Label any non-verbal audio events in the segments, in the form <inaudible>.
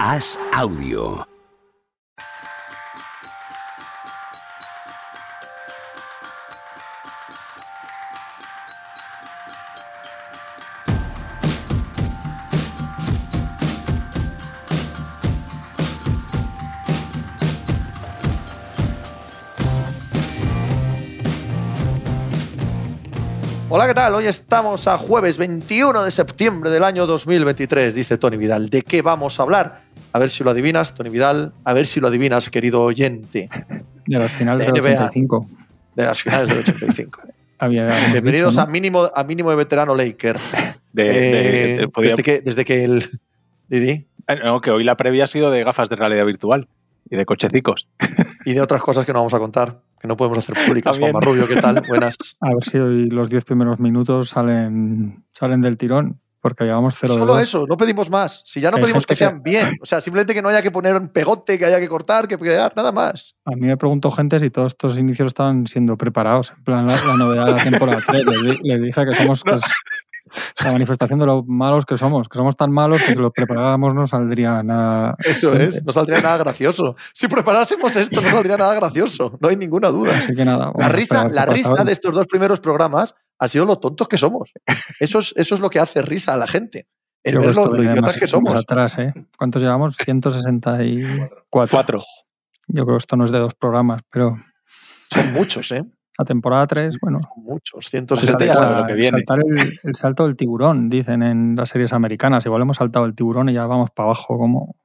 Haz audio. Hola, ¿qué tal? Hoy estamos a jueves 21 de septiembre del año 2023, dice Tony Vidal. ¿De qué vamos a hablar? A ver si lo adivinas, Tony Vidal. A ver si lo adivinas, querido oyente. De las finales del NBA. 85. De las finales del 85. <laughs> Había, habíamos Bienvenidos dicho, a, mínimo, a mínimo de veterano Laker. De, de- Eh, de- podía- desde, que, desde que el. Didi. Ah, no, que hoy la previa ha sido de gafas de realidad virtual y de cochecicos. Y de otras cosas que no vamos a contar, que no podemos hacer públicas. También. Juanma Rubio, ¿qué tal? Buenas. <laughs> A ver si hoy los 10 primeros minutos salen, salen del tirón, porque llevamos 0 de Solo 2. eso, no pedimos más. Si ya no pedimos que sean bien. O sea, simplemente que no haya que poner un pegote, que haya que cortar, que pegar, nada más. A mí me preguntó gente si todos estos inicios estaban siendo preparados. En plan, la, la novedad de la temporada 3. Les, di- les dije que somos <laughs> la manifestación de lo malos que somos, que somos tan malos que si lo preparáramos no saldría nada. Eso es, no saldría nada gracioso. Si preparásemos esto, no saldría nada gracioso, no hay ninguna duda. Así que nada. La risa, la risa de estos dos primeros programas ha sido lo tontos que somos. Eso es, eso es lo que hace risa a la gente. El ver lo, lo idiotas que somos. atrás, ¿eh? ¿Cuántos llevamos? <laughs> 164. Cuatro. Yo creo que esto no es de dos programas, pero Son muchos, ¿eh? La temporada 3, bueno, muchos. gente ya 160. sabe lo que viene. Saltar el, el salto del tiburón, dicen en las series americanas. Igual hemos saltado el tiburón y ya vamos para abajo como,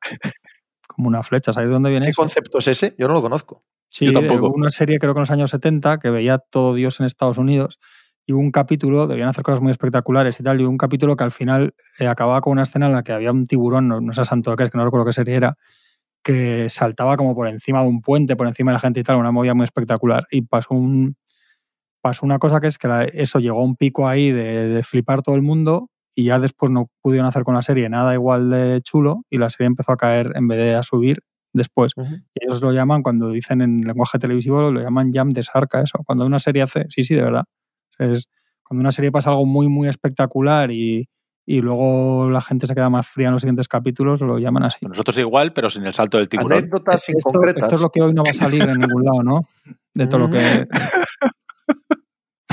como una flecha. ¿Sabéis de dónde viene ¿Qué eso? concepto es ese? Yo no lo conozco. Sí, Yo tampoco. una serie creo que en los años 70 que veía todo Dios en Estados Unidos y hubo un capítulo, debían hacer cosas muy espectaculares y tal, y hubo un capítulo que al final eh, acababa con una escena en la que había un tiburón, no, no sé santo qué es, que no recuerdo qué serie era, que saltaba como por encima de un puente, por encima de la gente y tal, una movida muy espectacular. Y pasó un pasó una cosa que es que la- eso llegó a un pico ahí de, de flipar todo el mundo y ya después no pudieron hacer con la serie nada igual de chulo y la serie empezó a caer en vez de a subir después. Y ellos lo llaman, cuando dicen en lenguaje televisivo, lo llaman jam de sarca, eso. Cuando una serie hace, sí, sí, de verdad. Es, cuando una serie pasa algo muy, muy espectacular y, y luego la gente se queda más fría en los siguientes capítulos, lo llaman así. Nosotros igual, pero sin el salto del tiburón. Anécdotas Esto, inconcretas. esto es lo que hoy no va a salir en ningún lado, ¿no? De todo lo que.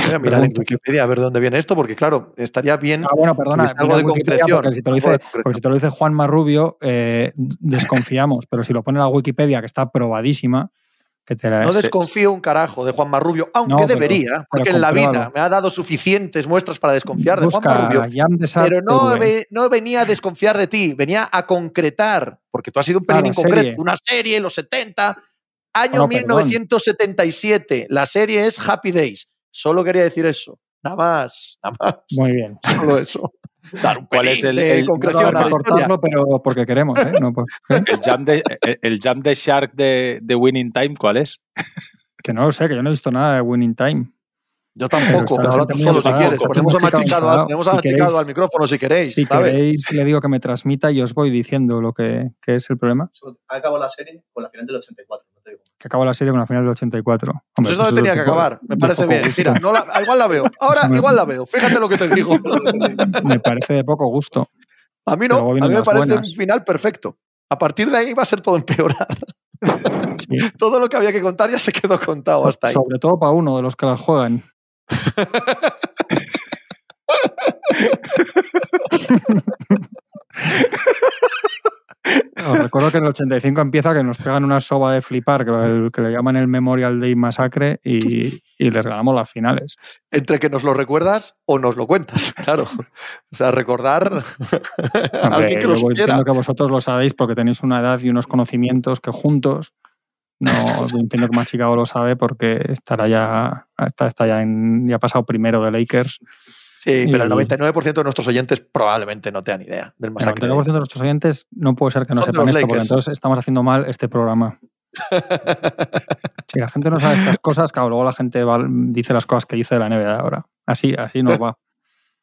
Voy a mirar en. Wikipedia a ver de dónde viene esto, porque claro, estaría bien. Ah, bueno, perdona, tuviese algo mira de Wikipedia, concreción. porque si te lo algo dice, de concreción. porque si te lo dice Juan Marrubio, eh, desconfiamos, pero si lo pone la Wikipedia, que está probadísima, que te la No desconfío un carajo de Juan Marrubio, aunque No, pero- debería, porque en la vida me ha dado suficientes muestras para desconfiar de Juan Marrubio. Pero no, ve- no venía a desconfiar de ti, venía a concretar, porque tú has sido un pelín inconcreto. serie. Una serie en los 70, año perdón. 1977. La serie es Happy Days. Solo quería decir eso. Nada más, nada más. Muy bien. Solo eso. <laughs> Dar un ¿Cuál pelín es el- el- concreción No, cortarlo, pero porque queremos, ¿eh? No, El jam de, el, el jam de Shark de, de Winning Time, ¿cuál es? que no lo sé, que yo no he visto nada de Winning Time. Yo tampoco, Pero habla tú solo si quieres. Ponemos a Machicado, enfadado. ponemos a Si Machicado queréis- al micrófono si queréis. Si ¿sabes? queréis, le digo que me transmita y os voy diciendo lo que, que es el problema. acabó la serie con la final del 84, no te digo. Que acaba la serie con la final del 84. Pues Hombre, es donde eso tenía que acabar. Me parece bien. gusto. Mira, no la- igual la veo. Ahora igual la veo. Fíjate lo que te digo. <laughs> Me parece de poco gusto. A mí no. A mí me parece buenas. un final perfecto. A partir de ahí va a ser todo empeorar. Sí. <laughs> <laughs> Todo lo que había que contar ya se quedó contado hasta ahí. Sobre todo para uno de los que las juegan. Que en el 85 empieza que nos pegan una soba de flipar, que, lo- que le llaman el Memorial Day Massacre, y, y les ganamos las finales. Entre que nos lo recuerdas o nos lo cuentas. <laughs> Claro. O sea, recordar <laughs> a alguien que lo supiera. que vosotros lo sabéis porque tenéis una edad y unos conocimientos que juntos, no entiendo que más Chicago lo sabe porque estará ya, está, está ya, en, ya ha pasado primero de Lakers. Sí, pero el y- 99% de nuestros oyentes probablemente no tengan idea del El masacre. 99% de nuestros oyentes no puede ser que no Son sepan esto, porque entonces estamos haciendo mal este programa. <laughs> Si la gente no sabe estas cosas, claro, luego la gente va- dice las cosas que dice de la NBA ahora. Así, así nos va.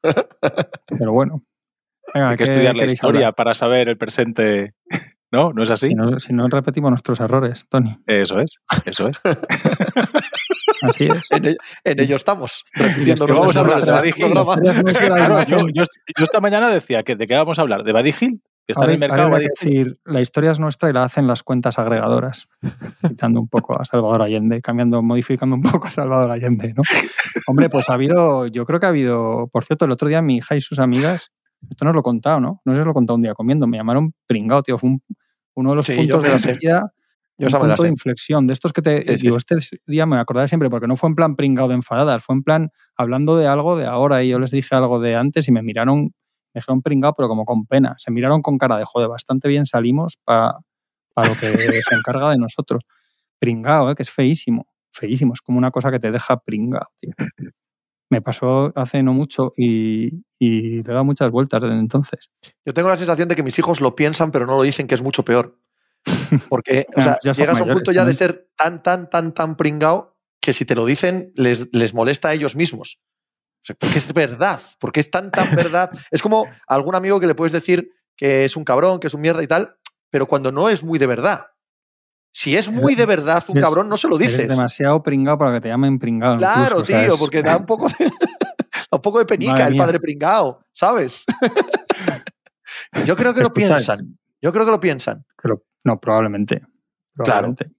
Pero bueno. Venga, Hay que ¿qué estudiar la historia hablar? para saber el presente. <laughs> ¿No? ¿No es así? Si no, si no repetimos nuestros errores, Tony. Eso es, eso es. <laughs> Así es. En, ello- en ello estamos, repitiendo que vamos a hablar de Buddy este Hill, Claro, yo, yo- yo esta mañana decía que de qué vamos a hablar, de Buddy Hill. que está en el mercado. decir, la historia es nuestra y la hacen las cuentas agregadoras, citando un poco a Salvador Allende, cambiando, modificando un poco a Salvador Allende, ¿no? Hombre, pues ha habido, yo creo que ha habido, por cierto, el otro día mi hija y sus amigas, esto no os lo he contado, ¿no? No os lo he contado un día comiendo, me llamaron pringao, tío, fue un- uno de los Sí, puntos de la sequía, Yo un me punto de inflexión, de estos que te digo, este día me acordaré siempre, porque no fue en plan pringao de enfadadas, fue en plan hablando de algo de ahora y yo les dije algo de antes y me miraron, me dijeron pringao, pero como con pena, se miraron con cara de joder, bastante bien salimos para lo que <laughs> se encarga de nosotros. Pringao, ¿eh? que es feísimo, feísimo, es como una cosa que te deja pringao, tío. Me pasó hace no mucho y, y le he dado muchas vueltas desde entonces. Yo tengo la sensación de que mis hijos lo piensan, pero no lo dicen, que es mucho peor. <laughs> Porque o sea, ya llegas a un punto ya de ser tan, tan, tan, tan pringao que si te lo dicen les, les molesta a ellos mismos. O sea, porque es verdad, porque es tan, tan verdad. <laughs> Es como a algún amigo que le puedes decir que es un cabrón, que es un mierda y tal, pero cuando no es muy de verdad. Si es muy de verdad un cabrón, no se lo Eres dices. demasiado pringao para que te llamen pringao. Claro, incluso, tío, porque da un poco de, <laughs> un poco de penica Madre el mía. padre pringao, ¿sabes? Yo creo que lo piensan. Yo creo que lo piensan. que lo- no, probablemente. probablemente.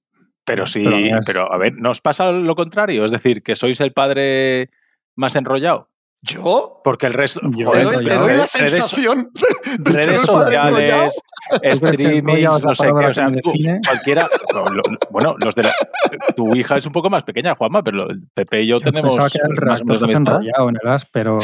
Pero sí, Pero es- pero a ver, ¿nos pasa lo contrario? Es decir, que sois el padre más enrollado. ¿Yo? Porque el resto. Yo Te joder, doy, te enrollado, doy la redes- redes- sensación <laughs> de ser redes sociales, streamings, no sé qué. O sea, tú, cualquiera. no, lo- bueno, los de la, tu hija es un poco más pequeña, Juanma, pero Pepe y yo, Yo tenemos pensaba que era el más enrollado en el as, pero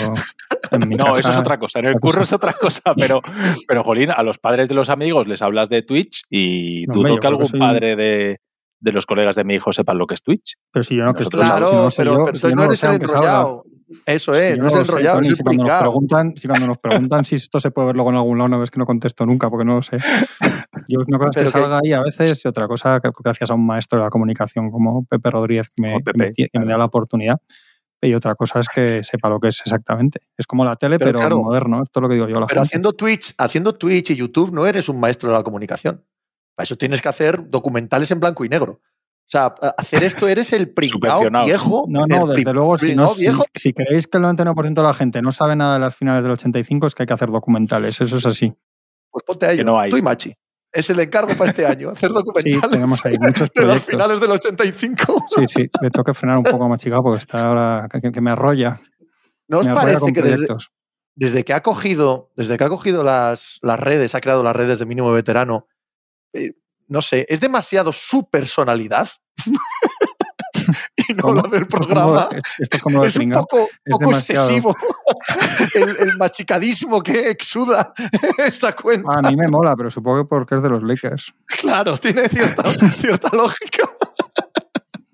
en mi No, casa- eso es otra cosa. En el curro es otra cosa, pero, pero Jolín, a los padres de los amigos les hablas de Twitch y No, dudo hombre, que algún soy padre de, de los colegas de mi hijo sepan lo que es Twitch. Pero si yo no que estoy Claro, no pero, yo, pero si no lo eres el enrollado. Eso es, yo no es el sé, enrollado, Tony, es el si cuando nos preguntan, si cuando nos preguntan si esto se puede ver luego en algún lado, no ves que no contesto nunca, porque no lo sé. <laughs> Yo una cosa es Pero que que- salga ahí a veces y otra cosa que gracias a un maestro de la comunicación como Pepe Rodríguez que me, Como que me Pepe, tie- que me da la oportunidad. Y otra cosa es que sepa lo que es exactamente. Es como la tele, Pero pero, claro. moderno. Esto es lo que digo yo a la Pero gente. haciendo Twitch, haciendo Twitch y YouTube no eres un maestro de la comunicación. Para eso tienes que hacer documentales en blanco y negro. O sea, hacer esto eres el pringao viejo. No, no, desde luego, si, no, si, creéis que el 99% de la gente no sabe nada de las finales del 85, es que hay que hacer documentales. Eso es así. Pues ponte a ello. no hay. Tú y Machi. Es el encargo para este año, hacer <laughs> Sí, documentales tenemos ahí <laughs> muchos de las proyectos. finales del 85. Sí, sí, le tengo que frenar un poco a Machicao porque está ahora que, que me arrolla. ¿No os me parece que desde, proyectos. desde que ha cogido, desde que ha cogido las, las redes, ha creado las redes de mínimo veterano, eh, no sé, es demasiado su personalidad <laughs> y no ¿Cómo? la del Esto es como- programa. Esto es como lo de Es un poco, Es excesivo <laughs> el, el machicadismo que exuda <laughs> esa cuenta. A mí me mola, pero supongo que porque es de los Lakers. Claro, tiene cierta, cierta lógica.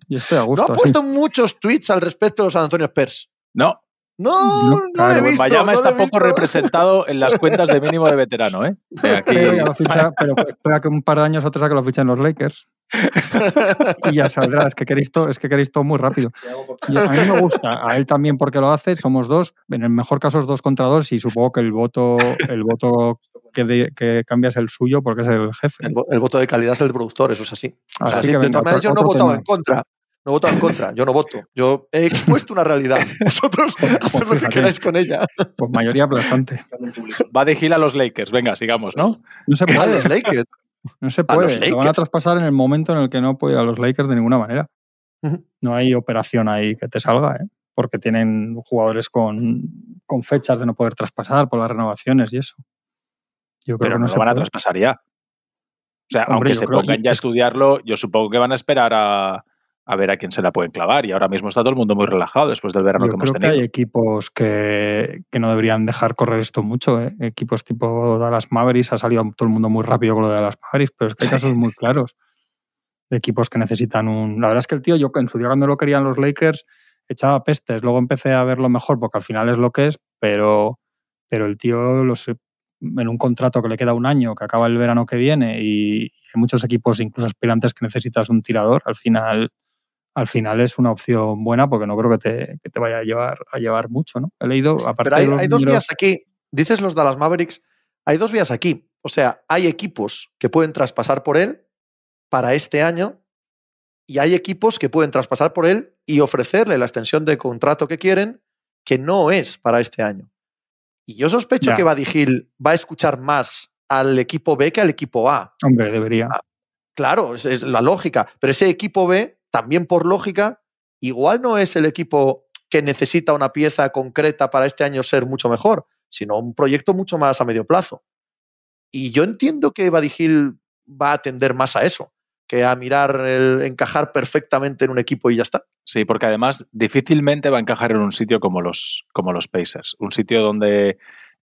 Yo estoy a No gusto. ha así. puesto muchos tweets al respecto de los San Antonio Spurs. No, No, No, no, claro, lo he visto. Miami no está poco visto. representado en las cuentas de mínimo de veterano, ¿eh? Aquí- Pero, espera que un par de años o tres a que lo fichen los Lakers. y ya saldrá. Es que queréis todo, es que queréis todo muy rápido. Yo- a mí me gusta, a él también porque lo hace. Somos dos, en el mejor caso es dos contra dos y supongo que el voto, el voto que, de- que cambia es el suyo porque es el jefe. El, vo- el voto de calidad es el productor, eso es así. O sea, de todas maneras, yo no he otro votado tema. en contra. No he votado en contra. Yo no voto. Yo he expuesto una realidad. <laughs> Vosotros <laughs> haced lo que fíjate. queráis con ella. Pues mayoría aplastante. va de gira a los Lakers. Venga, sigamos, ¿no? No se <laughs> A puede. los Lakers. No se puede. Lo van a traspasar en el momento en el que no puede ir a los Lakers de ninguna manera. No hay operación ahí que te salga, ¿eh? porque tienen jugadores con, con fechas de no poder traspasar por las renovaciones y eso. Yo creo Pero que no no lo se van a traspasar ya. O sea, Hombre, aunque se pongan ya a estudiarlo, yo supongo que van a esperar a, a ver a quién se la pueden clavar. Y ahora mismo está todo el mundo muy relajado después del verano Yo que hemos creo que tenido. hay equipos que, que no deberían dejar correr esto mucho. ¿eh? Equipos tipo Dallas Mavericks, ha salido todo el mundo muy rápido con lo de Dallas Mavericks, pero es que hay casos muy claros de equipos que necesitan un... La verdad es que el tío, yo en su día cuando lo querían los Lakers, echaba pestes. Luego empecé a verlo mejor porque al final es lo que es, pero, pero el tío los, en un contrato que le queda un año, que acaba el verano que viene, y hay muchos equipos, incluso aspirantes, que necesitas un tirador, al final al final es una opción buena porque no creo que te, que te vaya a llevar, a llevar mucho, ¿no? He leído, aparte Pero hay, de los hay dos números- vías aquí. Dices los Dallas Mavericks. Hay dos vías aquí. O sea, hay equipos que pueden traspasar por él para este año y hay equipos que pueden traspasar por él y ofrecerle la extensión de contrato que quieren que no es para este año. Y yo sospecho Ya. que Hill va a escuchar más al equipo B que al equipo A. Hombre, debería. Ah, Claro, es, es la lógica. Pero ese equipo B, también por lógica, igual no es el equipo que necesita una pieza concreta para este año ser mucho mejor, sino un proyecto mucho más a medio plazo. Y yo entiendo que Hill va a atender más a eso, que a mirar el encajar perfectamente en un equipo y ya está. Sí, porque además difícilmente va a encajar en un sitio como los, como los Pacers. Un sitio donde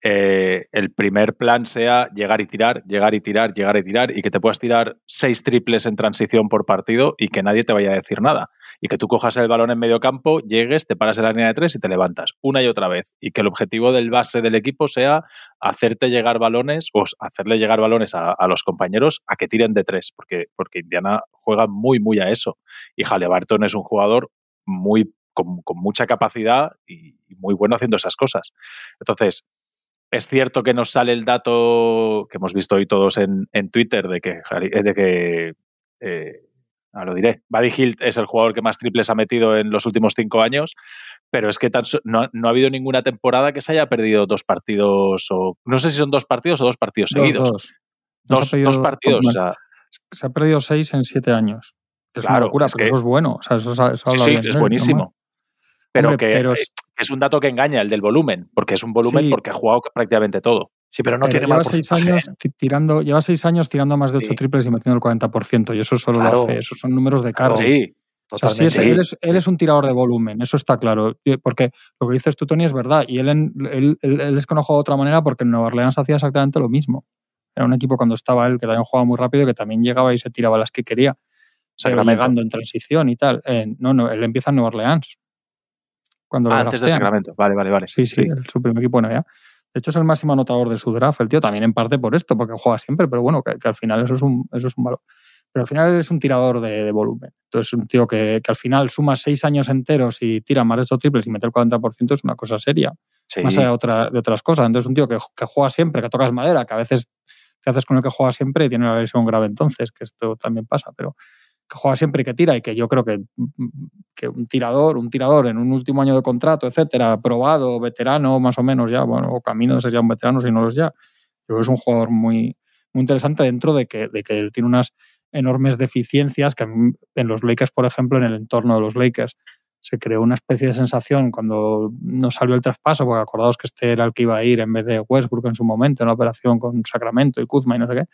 eh, el primer plan sea llegar y tirar, llegar y tirar, llegar y tirar, y que te puedas tirar seis triples en transición por partido y que nadie te vaya a decir nada. Y que tú cojas el balón en medio campo, llegues, te paras en la línea de tres y te levantas una y otra vez. Y que el objetivo del base del equipo sea hacerte llegar balones o hacerle llegar balones a, los compañeros a que tiren de tres, porque, porque Indiana juega muy, muy a eso. Y Halliburton es un jugador muy con, con mucha capacidad y muy bueno haciendo esas cosas. Entonces, es cierto que nos sale el dato que hemos visto hoy todos en, en Twitter de que, de que eh, lo diré, Buddy Hilt es el jugador que más triples ha metido en los últimos cinco años, pero es que tan, no, no, ha habido ninguna temporada que se haya perdido dos partidos o no sé si son dos partidos o dos partidos Dos, seguidos. dos. Dos, dos partidos. o sea, Se ha perdido seis en siete años. Que es Claro, una locura, es pero que- eso es bueno. O sea, eso, eso sí, es buenísimo. Pero Hombre, que pero eh, es un dato que engaña el del volumen, porque es un volumen Sí. porque ha jugado prácticamente todo. Sí, pero no Pero tiene mal lleva seis porcentaje. años ti- tirando, lleva seis años tirando más de ocho Sí. triples y metiendo el 40%. Y eso solo Claro. lo hace. Esos son números de carro. Claro. Sí, O sea, sí Totalmente. es- Sí. él, es, él es un tirador de volumen, eso está claro. Y- Porque lo que dices tú, Tony, es verdad. Y él, en- él, él- él es que no juega de otra manera porque en Nueva Orleans hacía exactamente lo mismo. Era un equipo cuando estaba él que también jugaba muy rápido, que también llegaba y se tiraba las que quería, llegando en transición y tal. Eh, no, no, él empieza en Nueva Orleans. Cuando Ah, antes de. Sacramento. Vale, vale, vale. Sí, sí, el- su primer equipo de NBA. De hecho, es el máximo anotador de su draft, el tío, también en parte por esto, porque juega siempre, pero bueno, que, que al final eso es, un, eso es un valor. Pero al final es un tirador de, de volumen. Entonces, un tío que, que al final suma seis años enteros y tira más de ocho triples y mete el 40% es una cosa seria, Sí. más allá de, otra- de otras cosas. Entonces, un tío que, que juega siempre, que tocas madera, que a veces te haces con el que juega siempre y tiene una versión grave entonces, que esto también pasa, pero que juega siempre y que tira y que yo creo que, que un tirador, un tirador en un último año de contrato, etcétera, probado, veterano más o menos ya, bueno, o camino de ser ya un veterano si no lo es ya. Yo creo es un jugador muy, muy interesante dentro de que, de que él tiene unas enormes deficiencias que en los Lakers, por ejemplo, en el entorno de los Lakers, se creó una especie de sensación cuando no salió el traspaso, porque acordaos que este era el que iba a ir en vez de Westbrook en su momento, en la operación con Sacramento y Kuzma y no sé qué.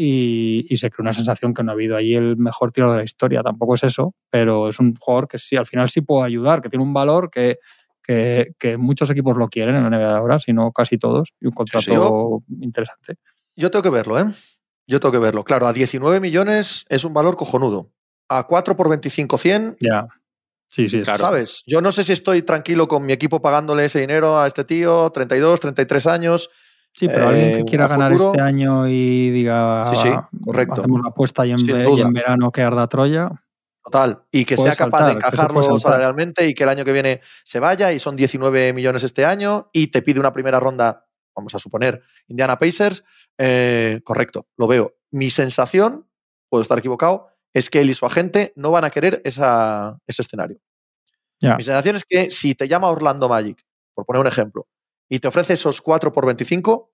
Y, y se creó una sensación que no ha habido ahí el mejor tiro de la historia. Tampoco es eso, pero es un jugador que sí, al final sí puede ayudar, que tiene un valor que, que, que muchos equipos lo quieren en la NBA de ahora, si no casi todos, y un contrato sí. Yo- interesante. Yo tengo que verlo, ¿eh? Yo tengo que verlo. Claro, a 19 millones es un valor cojonudo. A 4 por 25, 100, Ya. Sí, sí, es- Claro. ¿sabes? Yo no sé si estoy tranquilo con mi equipo pagándole ese dinero a este tío, 32, 33 años. Sí, pero alguien que Eh, quiera ganar futuro- este año y diga, Sí, sí, "Ah, correcto. hacemos la apuesta y en, y verano que arda Troya, Total. Y que sea capaz saltar, de encajarlo salarialmente y que el año que viene se vaya y son 19 millones este año y te pide una primera ronda, vamos a suponer, Indiana Pacers. eh, correcto, lo veo. Mi sensación, puedo estar equivocado, es que él y su agente no van a querer esa, ese escenario. Mi sensación es que si te llama Orlando Magic, por poner un ejemplo, y te ofrece esos 4 por 25,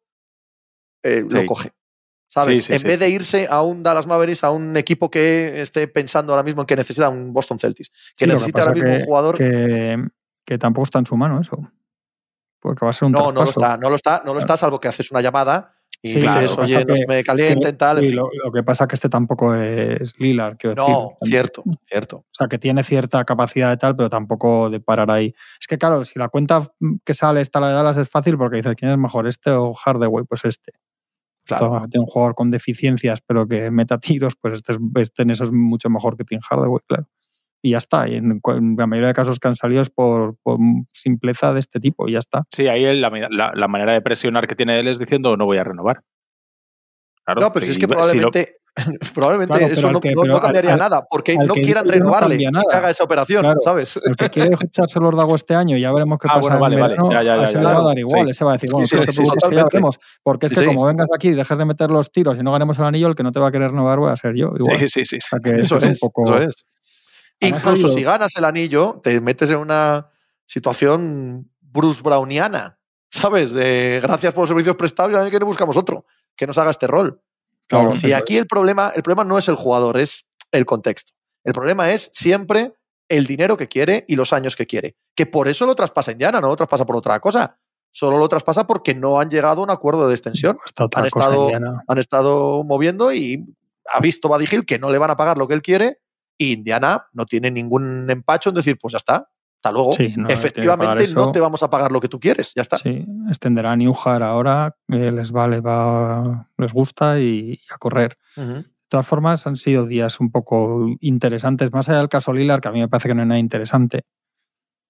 eh, lo coge. ¿Sabes? Sí, sí, en vez de irse a un Dallas Mavericks, a un equipo que esté pensando ahora mismo en que necesita un Boston Celtics, que necesita ahora mismo que- un jugador. que, que tampoco está en su mano eso. Porque va a ser un no, no lo está, no lo está, no lo está, salvo que haces una llamada y Sí, claro, oye, pasa no que- se me calienten, Que- tal, en y fin. lo, lo que pasa es que este tampoco es Lillard, quiero decir. No, cierto, cierto. O sea, que tiene cierta capacidad de tal, pero tampoco de parar ahí. Es que, claro, si la cuenta que sale está la de Dallas es fácil porque dices, ¿quién es mejor, este o Hardaway? Pues este. Claro. Tiene un jugador con deficiencias, pero que meta tiros, pues este, es- este en eso es mucho mejor que Tim Hardaway, claro. Y ya está. Y en, la mayoría de casos que han salido es por, por simpleza de este tipo, y ya está. Sí, ahí él, la, la- la manera de presionar que tiene él es diciendo no voy a renovar. Claro, No, pero si es que y- si lo- probablemente, <laughs> probablemente Claro, eso no, que- no- no cambiaría al- nada, porque no quieran no renovarle nada. que haga esa operación, Claro. ¿sabes? El que quiere echarse los dagos este año, ya veremos qué Ah, pasa bueno, en vale, vale. verano, Ya, ya, a ya, ese ya, le va a dar igual, Sí. ese va a decir, bueno, Sí, tú sí, no te sí, preocupes, que ya totalmente. veremos, porque es que sí. como vengas aquí y dejes de meter los tiros y no ganemos el anillo, el que no te va a querer renovar voy a ser yo. Igual. Sí, sí, sí. O sí. sea que <laughs> Eso eso es es, un poco... eso es. Además, ha Incluso si ganas el anillo, te metes en una situación Bruce Browniana, ¿sabes? De gracias por los servicios prestados y el año que viene buscamos otro. que nos haga este rol. Claro, y eso aquí el problema, el problema no es el jugador, es el contexto. El problema es siempre el dinero que quiere y los años que quiere. Que por eso lo traspasa en Llana, no lo traspasa por otra cosa. Solo lo traspasa porque no han llegado a un acuerdo de extensión. Han estado-. Han estado moviendo y ha visto Hill que no le van a pagar lo que él quiere y Indiana no tiene ningún empacho en decir, pues ya está, hasta luego. Sí, no, Efectivamente, no te vamos a pagar lo que tú quieres, ya está. Sí, extenderá a Newhar ahora, eh, les va, les va, les gusta y, y a correr. Ujú. De todas formas, han sido días un poco interesantes, más allá del caso Lilar, que a mí me parece que no es nada interesante,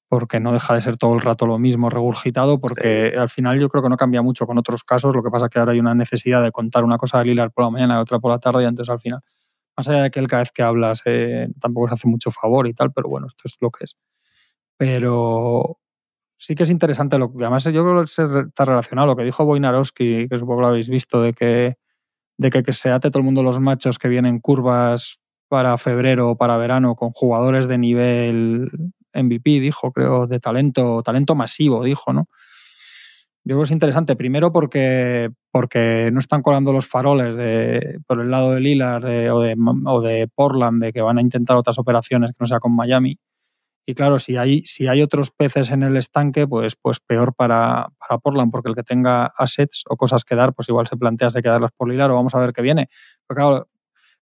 porque no deja de ser todo el rato lo mismo regurgitado, porque al final yo creo que no cambia mucho con otros casos, lo que pasa es que ahora hay una necesidad de contar una cosa de Lilar por la mañana y otra por la tarde, y entonces al final, más allá de que él cada vez que hablas eh, tampoco se hace mucho favor y tal, pero bueno, esto es lo que es. Pero sí que es interesante lo que además yo creo que está relacionado lo que dijo Boinarowski, que supongo que lo habéis visto, de que de que se ate todo el mundo los machos que vienen curvas para febrero o para verano con jugadores de nivel MVP, dijo, creo, de talento, talento masivo, dijo, ¿no? Yo creo que es interesante, primero porque, porque no están colando los faroles de, por el lado de Lillard de- o, de, o de Portland de que van a intentar otras operaciones que no sea con Miami. Y claro, si hay, si hay otros peces en el estanque, pues, pues peor para, para Portland, porque el que tenga assets o cosas que dar, pues igual se plantea si hay que darlas por Lilar o vamos a ver qué viene. Pero claro,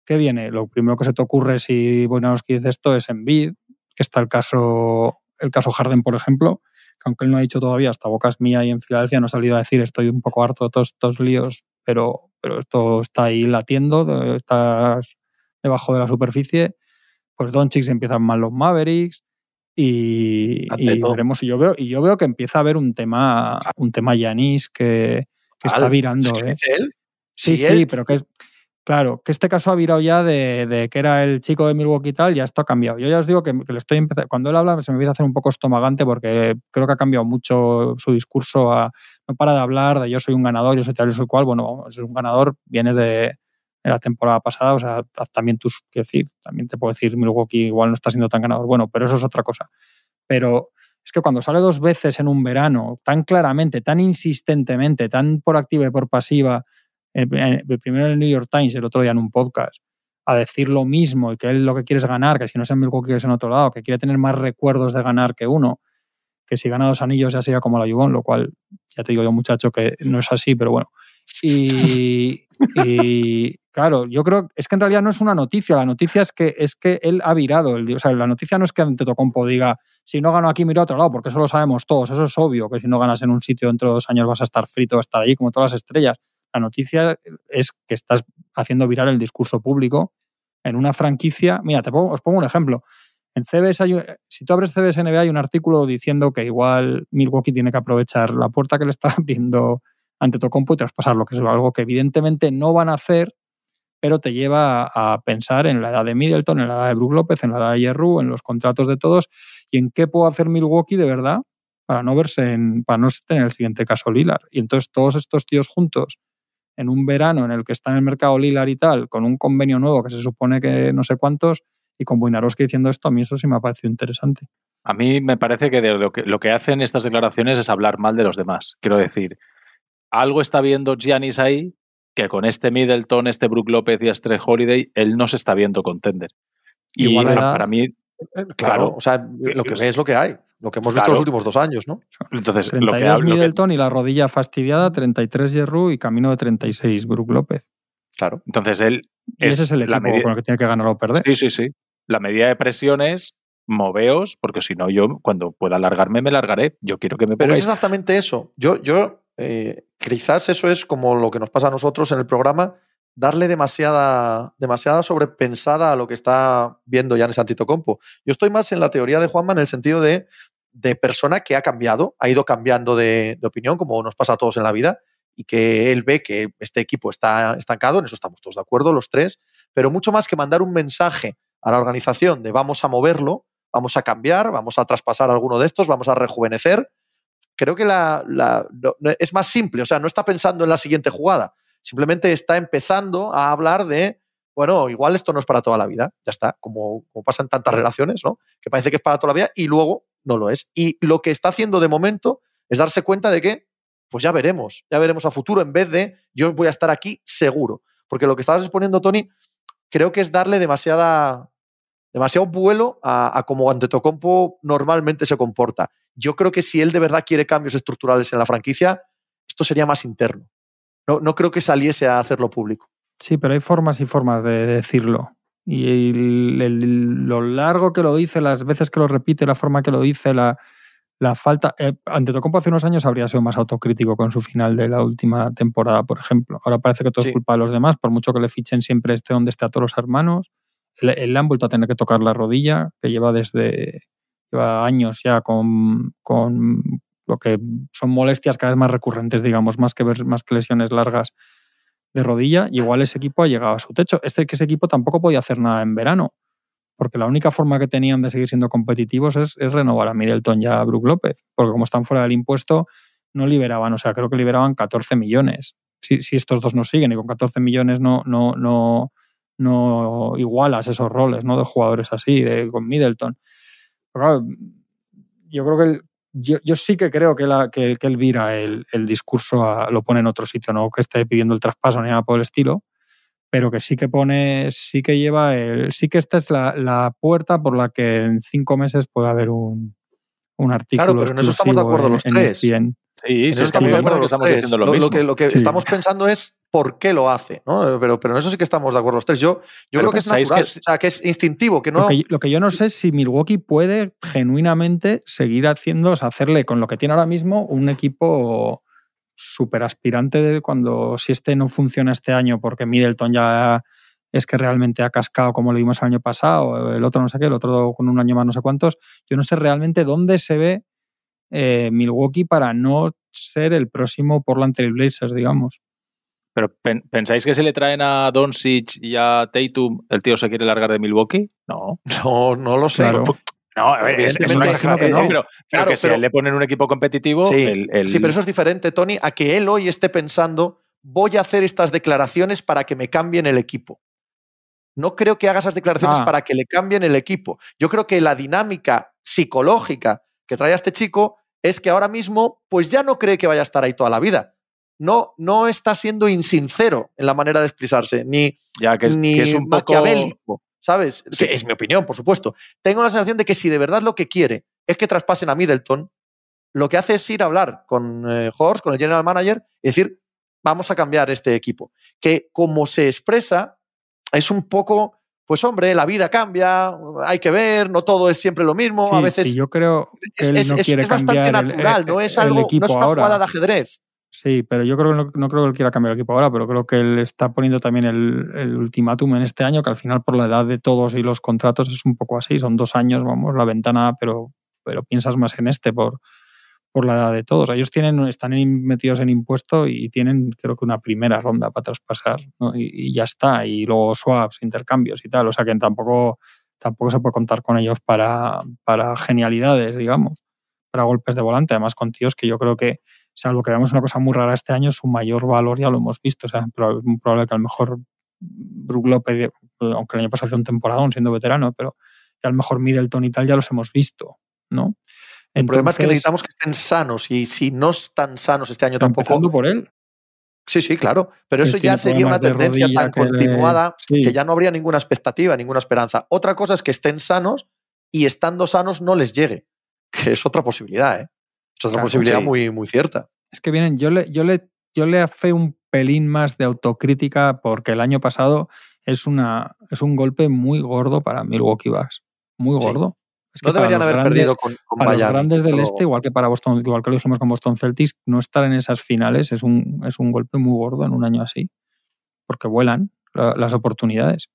¿qué viene? Lo primero que se te ocurre si Bojanowski dice esto es Envid, que está el caso, el caso Harden, por ejemplo, que aunque él no ha dicho todavía, hasta bocas mía y en Filadelfia no ha salido a decir estoy un poco harto de todos estos líos, pero, pero esto está ahí latiendo, está debajo de la superficie. Pues Doncic empiezan mal los Mavericks y, veremos. Y yo veo, y yo veo que empieza a haber un tema, un tema Yanis que, que está virando. ¿eh? él, Sí, sí, él- pero que es. Claro, que este caso ha virado ya de, de que era el chico de Milwaukee y tal, ya esto ha cambiado. Yo ya os digo que, que estoy empezando. Cuando él habla se me empieza a hacer un poco estomagante porque creo que ha cambiado mucho su discurso. A, no para de hablar de yo soy un ganador, yo soy tal y soy cual. Bueno, es un ganador, vienes de, de la temporada pasada, o sea, también. Quiero decir, también te puedo decir Milwaukee igual no está siendo tan ganador. Bueno, pero eso es otra cosa. Pero es que cuando sale dos veces en un verano, tan claramente, tan insistentemente, tan por activa y por pasiva, el, el primero en el New York Times, el otro día en un podcast, a decir lo mismo y que él lo que quiere es ganar, que si no es en Milwaukee es en otro lado, que quiere tener más recuerdos de ganar que uno, que si gana dos anillos ya sería como la Yubón, lo cual ya te digo yo, muchacho, que no es así, pero bueno. Y, <laughs> y, claro, yo creo es que en realidad no es una noticia, la noticia es que es que él ha virado, el, o sea, la noticia no es que Antetokounmpo diga si no gano aquí miro a otro lado, porque eso lo sabemos todos, eso es obvio, que si no ganas en un sitio dentro de dos años vas a estar frito, vas a estar ahí como todas las estrellas. La noticia es que estás haciendo virar el discurso público en una franquicia. Mira, te pongo, os pongo un ejemplo. En CBS, hay, si tú abres CBS NBA, hay un artículo diciendo que igual Milwaukee tiene que aprovechar la puerta que le está <laughs> abriendo ante Tocompo y traspasarlo, que es algo que evidentemente no van a hacer, pero te lleva a, pensar en la edad de Middleton, en la edad de Brook López, en la edad de Jerru, en los contratos de todos y en qué puede hacer Milwaukee de verdad para no verse en, para no tener el siguiente caso Lilar. Y entonces todos estos tíos juntos en un verano en el que está en el mercado Lilar y tal, con un convenio nuevo que se supone que no sé cuántos, y con Wojnarowski diciendo esto, a mí eso sí me ha parecido interesante. A mí me parece que, de lo, que lo que hacen estas declaraciones es hablar mal de los demás. Quiero decir, algo está viendo Giannis ahí que con este Middleton, este Brook López y este Holiday, él no se está viendo contender. Y Igual para, edad. para mí, Claro, Claro. o sea, lo que ve es lo que hay, lo que hemos visto Claro. los últimos dos años, ¿no? entonces, lo que 32 hablo. lo que- Middleton y la rodilla fastidiada, 33 Jerru y camino de 36 Brook López. Claro. entonces, él Y ese es el la equipo medida- con el que tiene que ganar o perder. Sí, sí, sí. La medida de presión es moveos, porque si no, yo cuando pueda largarme, me largaré. Yo quiero que me Pero es pongáis. exactamente eso. Yo, yo eh, quizás eso es como lo que nos pasa a nosotros en el programa, darle demasiada, demasiada sobrepensada a lo que está viendo Giannis Antetokounmpo. Yo estoy más en la teoría de Juanma en el sentido de, de persona que ha cambiado, ha ido cambiando de, opinión, como nos pasa a todos en la vida, y que él ve que este equipo está estancado, en eso estamos todos de acuerdo, los tres, pero mucho más que mandar un mensaje a la organización de vamos a moverlo, vamos a cambiar, vamos a traspasar alguno de estos, vamos a rejuvenecer. Creo que la, es más simple, o sea, no está pensando en la siguiente jugada, simplemente está empezando a hablar de, bueno, igual esto no es para toda la vida, ya está, como, como pasa en tantas relaciones, ¿no? Que parece que es para toda la vida y luego no lo es. Y lo que está haciendo de momento es darse cuenta de que pues ya veremos, ya veremos a futuro en vez de yo voy a estar aquí seguro. Porque lo que estabas exponiendo, Tony, creo que es darle demasiada, demasiado vuelo a, a como Antetokounmpo normalmente se comporta. Yo creo que si él de verdad quiere cambios estructurales en la franquicia, esto sería más interno. No, no creo que saliese a hacerlo público. Sí, pero hay formas y formas de decirlo. Y el- el- lo largo que lo dice, las veces que lo repite, la forma que lo dice, la, la falta. Eh, Antetokounmpo hace unos años habría sido más autocrítico con su final de la última temporada, por ejemplo. Ahora parece que todo Sí. es culpa de los demás, por mucho que le fichen siempre esté donde esté a todos los hermanos. Le, le han vuelto a tener que tocar la rodilla, que lleva desde. lleva años ya con, con lo que son molestias cada vez más recurrentes, digamos, más que, ver- más que lesiones largas de rodilla, y igual ese equipo ha llegado a su techo. Este que ese equipo tampoco podía hacer nada en verano, porque la única forma que tenían de seguir siendo competitivos es, es renovar a Middleton y a Brook López, porque como están fuera del impuesto, no liberaban, o sea, creo que liberaban 14 millones. Si, si estos dos no siguen y con 14 millones no, no, no, no igualas esos roles ¿no? de jugadores así, de, con Middleton. Pero claro, yo creo que el- yo, yo sí que creo que, la, que, que él vira el, el discurso, lo pone en otro sitio, no que esté pidiendo el traspaso ni nada por el estilo, pero que sí que pone, sí que lleva el, sí que esta es la, la puerta por la que en cinco meses puede haber un, un artículo. Claro, pero en eso estamos de acuerdo en- los tres. ESPN. Sí, En sí, eso estamos de acuerdo que los estamos tres. diciendo lo, Lo, mismo. lo que, lo que Sí. estamos pensando es por qué lo hace, ¿no? Pero, pero en eso sí que estamos de acuerdo los tres. Yo, yo Pero creo que es natural, que es- o sea, que es instintivo, que no... Lo, que, lo que yo no sé es si Milwaukee puede genuinamente seguir haciendo, o sea, hacerle con lo que tiene ahora mismo un equipo súper aspirante de cuando si este no funciona este año porque Middleton ya es que realmente ha cascado como lo vimos el año pasado, el otro no sé qué, el otro con un año más no sé cuántos, yo no sé realmente dónde se ve eh, Milwaukee para no ser el próximo Portland Trail Blazers, digamos. Pero pen- ¿pensáis que si le traen a Doncic y a Tatum, el tío se quiere largar de Milwaukee? No. <laughs> No, no lo sé. Claro. No, a ver, es, es una exageración, no. pero, pero Claro, que si pero- él le ponen un equipo competitivo, Sí, el, el- Sí, pero eso es diferente, Tony, a que él hoy esté pensando, voy a hacer estas declaraciones para que me cambien el equipo. No creo que haga esas declaraciones Ah. para que le cambien el equipo. Yo creo que la dinámica psicológica que trae a este chico es que ahora mismo, pues ya no cree que vaya a estar ahí toda la vida. No, no está siendo insincero en la manera de expresarse, ni, ya que es, ni que es un poco... maquiavélico, ¿sabes? Sí. Que es mi opinión, por supuesto. Tengo la sensación de que si de verdad lo que quiere es que traspasen a Middleton, lo que hace es ir a hablar con eh, Horst, con el general manager, y decir, vamos a cambiar este equipo. Que como se expresa, es un poco, pues hombre, la vida cambia, hay que ver, no todo es siempre lo mismo, Sí, a veces sí, yo creo que es, él es- no es- quiere es bastante el- natural, el- no es el algo, no es una ahora. jugada de ajedrez. Sí, pero yo creo que no, no creo que él quiera cambiar el equipo ahora, pero creo que él está poniendo también el, el ultimátum en este año, que al final por la edad de todos y los contratos es un poco así, son dos años, vamos, la ventana, pero, pero piensas más en este por, por la edad de todos. Ellos tienen, están metidos en impuesto y tienen creo que una primera ronda para traspasar ¿no? y, y ya está, y luego swaps, intercambios y tal, o sea que tampoco, tampoco se puede contar con ellos para, para genialidades, digamos, para golpes de volante, además con tíos que yo creo que salvo que veamos una cosa muy rara este año, su mayor valor ya lo hemos visto. O sea, es muy probable que a lo mejor Brook López, aunque el año pasado hizo un temporada siendo veterano, pero ya a lo mejor Middleton y tal ya los hemos visto, ¿no? El problema es que necesitamos que estén sanos y si no están sanos este año tampoco. Por él. Sí, sí, claro. Pero eso ya sería una tendencia tan que continuada sí. que ya no habría ninguna expectativa, ninguna esperanza. Otra cosa es que estén sanos y estando sanos no les llegue, <laughs> que es otra posibilidad, ¿eh? Es otra Claro, posibilidad sí. muy, muy cierta. Es que vienen, yo le, yo le, yo le afé un pelín más de autocrítica porque el año pasado es, una, es un golpe muy gordo para Milwaukee Bucks. Muy gordo. Es que No deberían haber grandes- perdido con, con para los grandes del este, igual que para Boston, igual que lo dijimos con Boston Celtics, no estar en esas finales es un, es un golpe muy gordo en un año así, porque vuelan la- las oportunidades.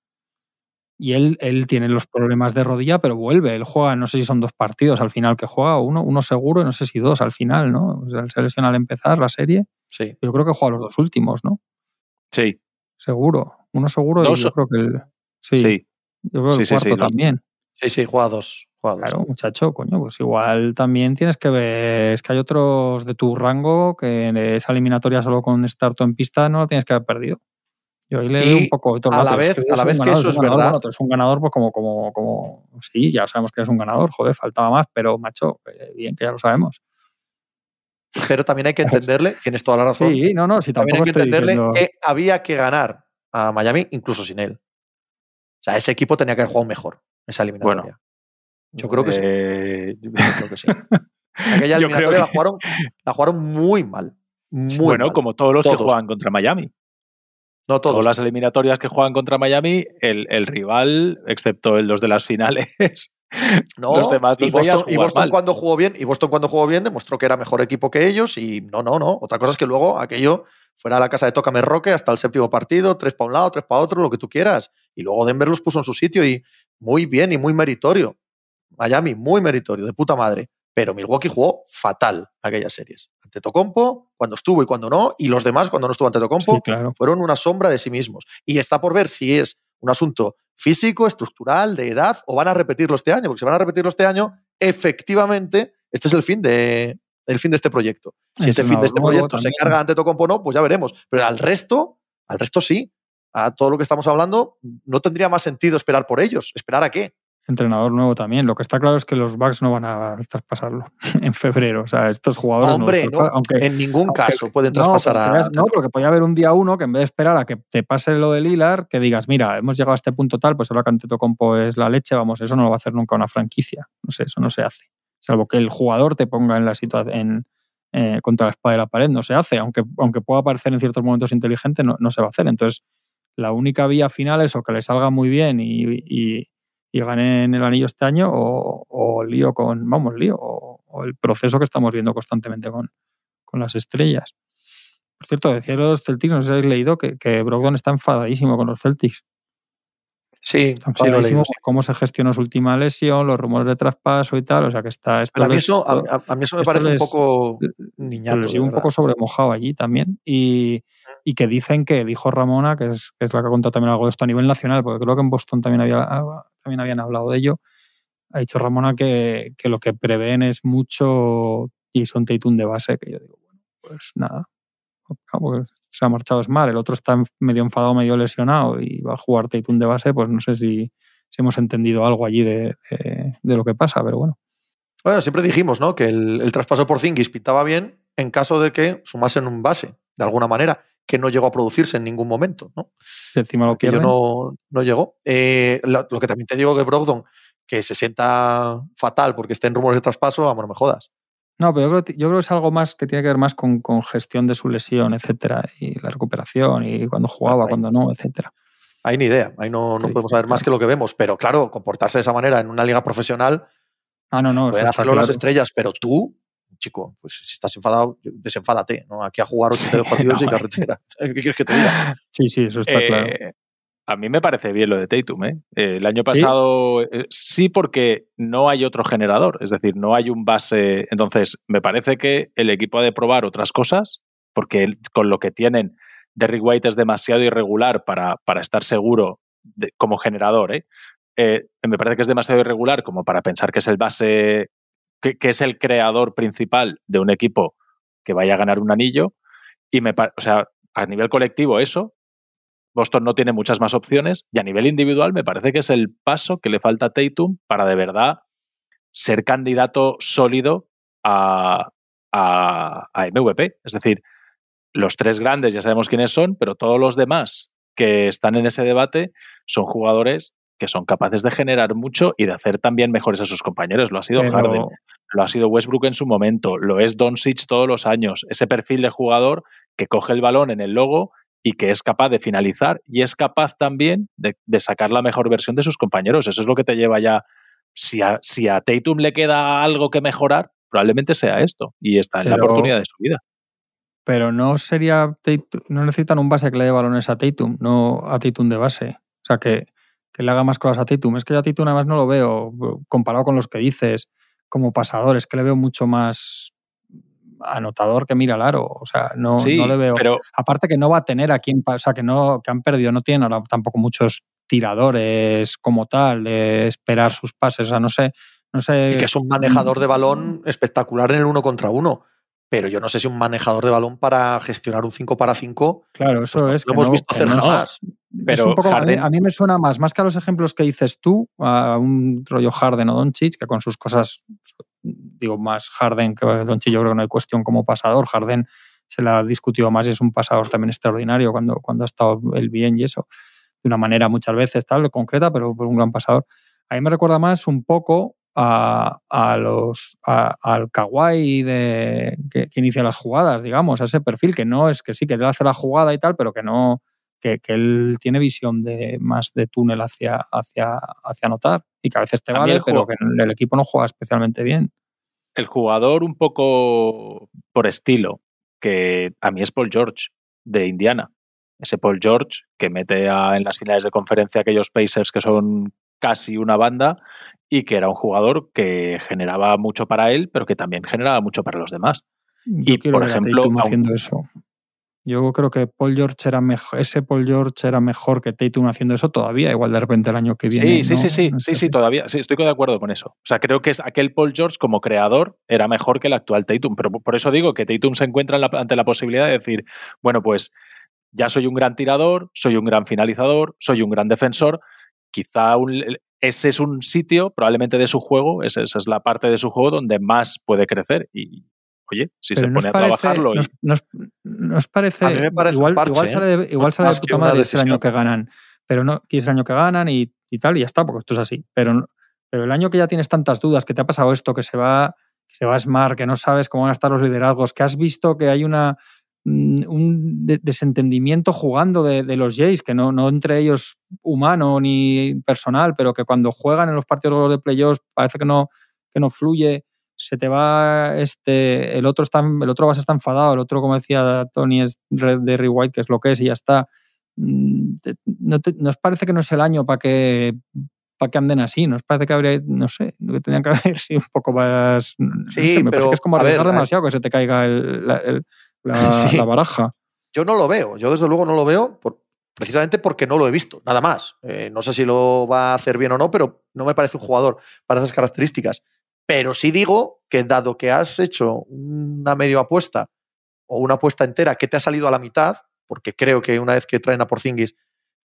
Y él, él tiene los problemas de rodilla, pero vuelve. Él juega, no sé si son dos partidos al final que juega, uno, uno seguro y no sé si dos al final, ¿no? O sea, él se lesiona al empezar la serie. Sí. Yo creo que juega los dos últimos, ¿no? Sí, Seguro. Uno seguro Dos y yo creo que el. Sí, sí. yo creo que el sí, cuarto también. Sí, sí, juega dos. juega dos. Claro, muchacho, coño, pues igual también tienes que ver, es que hay otros de tu rango que en esa eliminatoria solo con estar tú en pista no lo tienes que haber perdido. Yo ahí le doy un poco todo a la es vez- a la vez que ganador, eso eres es ganador, verdad. eres un ganador, pues como, como, como, sí, ya sabemos que eres un ganador, joder, faltaba más, pero macho, eh, bien que ya lo sabemos. pero también hay que <laughs> entenderle, tienes toda la razón. Sí, no, no, si también hay que entenderle diciendo- que había que ganar a Miami incluso sin él. O sea, ese equipo tenía que haber jugado mejor esa eliminatoria. Bueno. Yo creo que sí. Eh, Yo creo que sí. <laughs> Aquella eliminatoria la, jugaron, la jugaron muy mal. Muy bueno, mal. como todos los Todos. que juegan contra Miami. no todos. Todas las eliminatorias que juegan contra Miami, el, el rival, excepto el- los de las finales, <laughs> No, los demás y los Boston, y Boston cuando jugó bien, y Boston cuando jugó bien demostró que era mejor equipo que ellos y no, no, no. Otra cosa es que luego aquello fuera a la casa de Tócame Roque hasta el séptimo partido, tres para un lado, tres para otro, lo que tú quieras. Y luego Denver los puso en su sitio y muy bien y muy meritorio. Miami, muy meritorio, de puta madre. Pero Milwaukee jugó fatal aquellas series. Ante Tocompo, cuando estuvo y cuando no, y los demás cuando no estuvo ante Tocompo, Sí, claro. fueron una sombra de sí mismos. Y está por ver si es un asunto físico, estructural, de edad, o van a repetirlo este año. Porque si van a repetirlo este año, efectivamente, este es el fin de, el fin de este proyecto. Si ese fin de este proyecto se también. carga ante Tocompo o no, pues ya veremos. Pero al resto, al resto sí. A todo lo que estamos hablando, no tendría más sentido esperar por ellos. ¿Esperar a qué? Entrenador nuevo también. Lo que está claro es que los Bucks no van a traspasarlo <laughs> en febrero. O sea, estos jugadores. Hombre, no, aunque, en ningún aunque- caso pueden no, traspasar porque a. no, porque podía haber un día uno que en vez de esperar a que te pase lo del Lilar, que digas, mira, hemos llegado a este punto tal, pues ahora que Antetokounmpo es la leche, vamos, eso no lo va a hacer nunca una franquicia. No sé, eso no se hace. Salvo que el jugador te ponga en la situación contra la espada de la pared, no se hace. Aunque, aunque pueda parecer en ciertos momentos inteligente, no, no se va a hacer. Entonces, la única vía final es o que le salga muy bien y, y, y ganen el anillo este año, o, o lío con, vamos, lío, o, o el proceso que estamos viendo constantemente con, con las estrellas. Por cierto, decía los Celtics, no sé si habéis leído, que, que Brogdon está enfadadísimo con los Celtics. Sí, Está sí lo leído, sí. cómo se gestionó su última lesión, los rumores de traspaso y tal. O sea que está. Esto a mí eso, a, a- a mí eso me parece un poco niñato. lleva un poco sobremojado allí también. Y, y que dicen que dijo Ramona, que es, que es la que ha contado también algo de esto a nivel nacional, porque creo que en Boston también, había, también habían hablado de ello. Ha dicho Ramona que, que lo que prevén es mucho Jason Tatum de base, que yo digo, bueno, pues nada. Porque se ha marchado Smart, el otro está medio enfadado, medio lesionado y va a jugar Tatum de base, pues no sé si, si hemos entendido algo allí de, de- de lo que pasa, pero bueno. Bueno, siempre dijimos, ¿no? Que el, el traspaso por Zingis pintaba bien en caso de que sumasen un base, de alguna manera, que no llegó a producirse en ningún momento, ¿no? Encima lo Que yo no, no llegó. Eh, lo, lo que también te digo que Brogdon, que se sienta fatal porque esté en rumores de traspaso, vamos, no me jodas. No, pero yo creo, yo creo que es algo más que tiene que ver más con, con gestión de su lesión, etcétera, y la recuperación, y cuando jugaba, Ahí. cuando no, etcétera. Ahí ni idea, ahí no, no Sí, podemos saber más que lo que vemos. Pero claro, comportarse de esa manera en una liga profesional, Ah, no, no. pueden hacerlo las claro. estrellas, pero tú, chico, pues si estás enfadado, desenfádate, ¿no? Aquí a jugar <laughs> 82 partidos y No, carretera. <laughs> ¿Qué quieres que te diga? Sí, sí, eso está Eh, claro. A mí me parece bien lo de Tatum. ¿eh? Eh, el año pasado eh, ¿Sí? porque no hay otro generador, es decir, no hay un base. Entonces, me parece que el equipo ha de probar otras cosas, porque con lo que tienen, Derrick White es demasiado irregular para, para estar seguro de- como generador. ¿eh? Eh, me parece que es demasiado irregular como para pensar que es el base, que, que es el creador principal de un equipo que vaya a ganar un anillo. Y me o sea, a nivel colectivo, eso, Boston no tiene muchas más opciones y a nivel individual me parece que es el paso que le falta a Tatum para de verdad ser candidato sólido a, a, a MVP. Es decir, los tres grandes ya sabemos quiénes son, pero todos los demás que están en ese debate son jugadores que son capaces de generar mucho y de hacer también mejores a sus compañeros. Lo ha sido Pero- Harden, lo ha sido Westbrook en su momento, lo es Doncic todos los años. Ese perfil de jugador que coge el balón en el logo y que es capaz de finalizar y es capaz también de, de sacar la mejor versión de sus compañeros. Eso es lo que te lleva ya. Si a, si a Tatum le queda algo que mejorar, probablemente sea esto. Y está en la oportunidad de su vida. Pero no sería Tatum- no necesitan un base que le dé balones a Tatum, no a Tatum de base. O sea, que, que le haga más cosas a Tatum. Es que yo a Tatum además no lo veo, comparado con los que dices, como pasador, es que le veo mucho más anotador que mira al aro. O sea, no, sí, no le veo. pero Aparte que no va a tener a quien, o sea, que no, que han perdido, no tienen ahora tampoco muchos tiradores como tal, de esperar sus pases. O sea, no sé, no sé. Y que es un manejador de balón espectacular en el uno contra uno. Pero yo no sé si un manejador de balón para gestionar un 5 para 5 Claro, eso pues no es. lo que hemos no- visto hacer no jamás. es Pero un poco- a, mí, Harden- a mí me suena más, más que a los ejemplos que dices tú, a un rollo Harden o Doncic, que con sus cosas digo más Harden, que Donchi yo creo que no hay cuestión como pasador. Harden se la ha discutido más y es un pasador también extraordinario cuando, cuando ha estado el bien y eso. De una manera muchas veces tal, concreta, pero, un gran pasador. A mí me recuerda más un poco a, a los al kawaii de, que, que, inicia las jugadas, digamos, a ese perfil que no es que sí, que él hace la jugada y tal, pero que no, que, que, él tiene visión de más de túnel hacia, hacia, hacia anotar y que a veces te a vale, pero que el equipo no juega especialmente bien. El jugador un poco por estilo, que a mí es Paul George de Indiana. Ese Paul George que mete a, en las finales de conferencia aquellos Pacers que son casi una banda y que era un jugador que generaba mucho para él, pero que también generaba mucho para los demás. Yo y por ejemplo, haciendo eso. Yo creo que Paul George era mejor, ese Paul George era mejor que Tatum haciendo eso todavía, igual de repente el año que viene. Sí, sí, sí, sí, sí, sí, todavía, sí, estoy de acuerdo con eso. O sea, creo que es aquel Paul George como creador era mejor que el actual Tatum, pero por eso digo que Tatum se encuentra ante la posibilidad de decir, bueno, pues ya soy un gran tirador, soy un gran finalizador, soy un gran defensor, quizá un, ese es un sitio probablemente de su juego, esa, esa es la parte de su juego donde más puede crecer y oye, si Pero se pone a parece, trabajarlo. Nos, nos, nos parece, a mí me parece. Igual, parche, igual, sale de, ¿eh? igual sale de puta madre ese año que ganan. Pero no, que es el año que ganan y, y, tal, y ya está, porque esto es así. Pero, pero el año que ya tienes tantas dudas, que te ha pasado esto, que se va, que se va Smart, que no sabes cómo van a estar los liderazgos, que has visto que hay una mm, un desentendimiento jugando de, de, los Jays, que no, no entre ellos humano ni personal, pero que cuando juegan en los partidos de playoffs parece que no, que no fluye se te va este, el otro está, el otro base está enfadado, el otro, como decía Tony, es de White, que es lo que es y ya está. Mm, no nos parece que no es el año para que para que anden así, nos parece que habría, no sé, que tenían que <laughs> haber sido un poco más. Sí, sé, me pero que es como arriesgar demasiado que se te caiga el, la, el, la, <laughs> sí. la, baraja. Yo no lo veo, yo desde luego no lo veo, por, precisamente porque no lo he visto, nada más. Eh, no sé si lo va a hacer bien o no, pero no me parece un jugador para esas características. Pero sí digo que dado que has hecho una medio apuesta o una apuesta entera que te ha salido a la mitad, porque creo que una vez que traen a Porzingis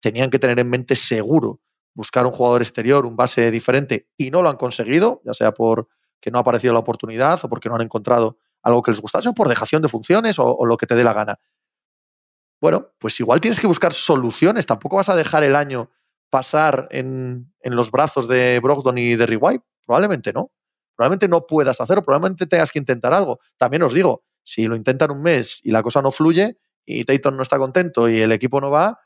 tenían que tener en mente seguro buscar un jugador exterior, un base diferente, y no lo han conseguido, ya sea por que no ha aparecido la oportunidad o porque no han encontrado algo que les gustase o por dejación de funciones o, lo que te dé la gana. Bueno, pues igual tienes que buscar soluciones, tampoco vas a dejar el año pasar en, en los brazos de Brogdon y de White, probablemente no probablemente no puedas hacerlo, probablemente tengas que intentar algo. También os digo, si lo intentan un mes y la cosa no fluye y Tayton no está contento y el equipo no va,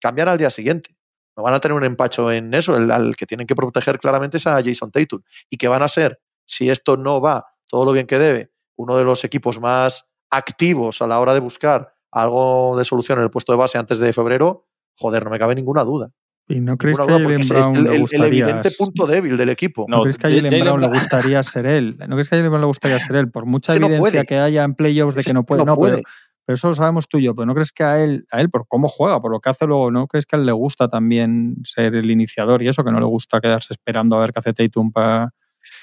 cambian al día siguiente. No van a tener un empacho en eso. El, al que tienen que proteger claramente es a Jason Tatum. Y que van a ser, si esto no va todo lo bien que debe, uno de los equipos más activos a la hora de buscar algo de solución en el puesto de base antes de febrero, joder, no me cabe ninguna duda. ¿Y no crees que a Jalen Brown el, le gustaría... el, evidente punto débil del equipo? ¿No, ¿No crees que a Jalen Brown le gustaría ser él? ¿No crees que a Jalen Brown le gustaría ser él? Por mucha evidencia que haya en playoffs de Ese que no puede, no no, puede. Pero, pero eso lo sabemos tú y yo. Pero ¿no crees que a él, a él, por cómo juega, por lo que hace luego, ¿no crees que a él le gusta también ser el iniciador y eso? Que no le gusta quedarse esperando a ver qué hace Tatum para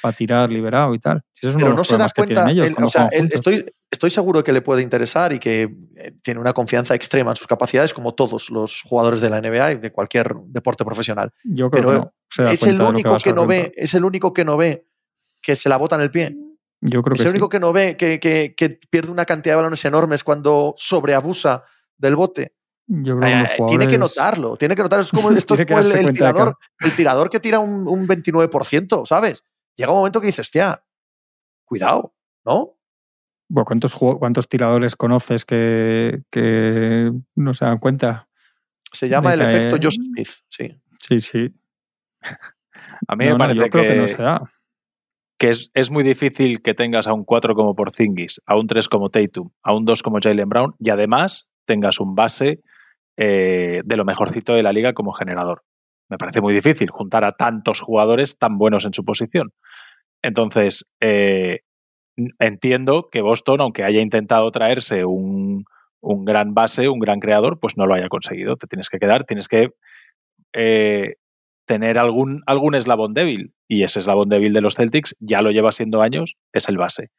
pa tirar liberado y tal. Si eso es uno Pero de no se da cuenta, ellos. él, o sea, él- estoy, estoy seguro que le puede interesar y que eh, tiene una confianza extrema en sus capacidades, como todos los jugadores de la NBA y de cualquier deporte profesional. Yo creo pero que no. Se da Es el que único que no ve, es el único que no ve que se la bota en el pie. Yo creo Es que el sí. único que no ve que, que- que pierde una cantidad de balones enormes cuando sobreabusa del bote. Yo creo que los Eh, Tiene que notarlo, tiene que notarlo. Es como, esto el, <laughs> el tirador, el tirador que tira un, un 29%, ¿sabes? Llega un momento que dices, hostia, cuidado, ¿no? Bueno, ¿cuántos, ¿Cuántos tiradores conoces que, que no se dan cuenta? Se llama el que- efecto Joseph Smith, sí. Sí, sí. A mí No, me no, parece yo creo que, que no se da. que es, es muy difícil que tengas a un 4 como Porzingis, a un 3 como Tatum, a un 2 como Jalen Brown y además tengas un base eh, de lo mejorcito de la liga como generador. Me parece muy difícil juntar a tantos jugadores tan buenos en su posición. Entonces, eh, entiendo que Boston, aunque haya intentado traerse un, un gran base, un gran creador, pues no lo haya conseguido. Te tienes que quedar, tienes que eh, tener algún, algún eslabón débil. Y ese eslabón débil de los Celtics ya lo lleva siendo años, es el base.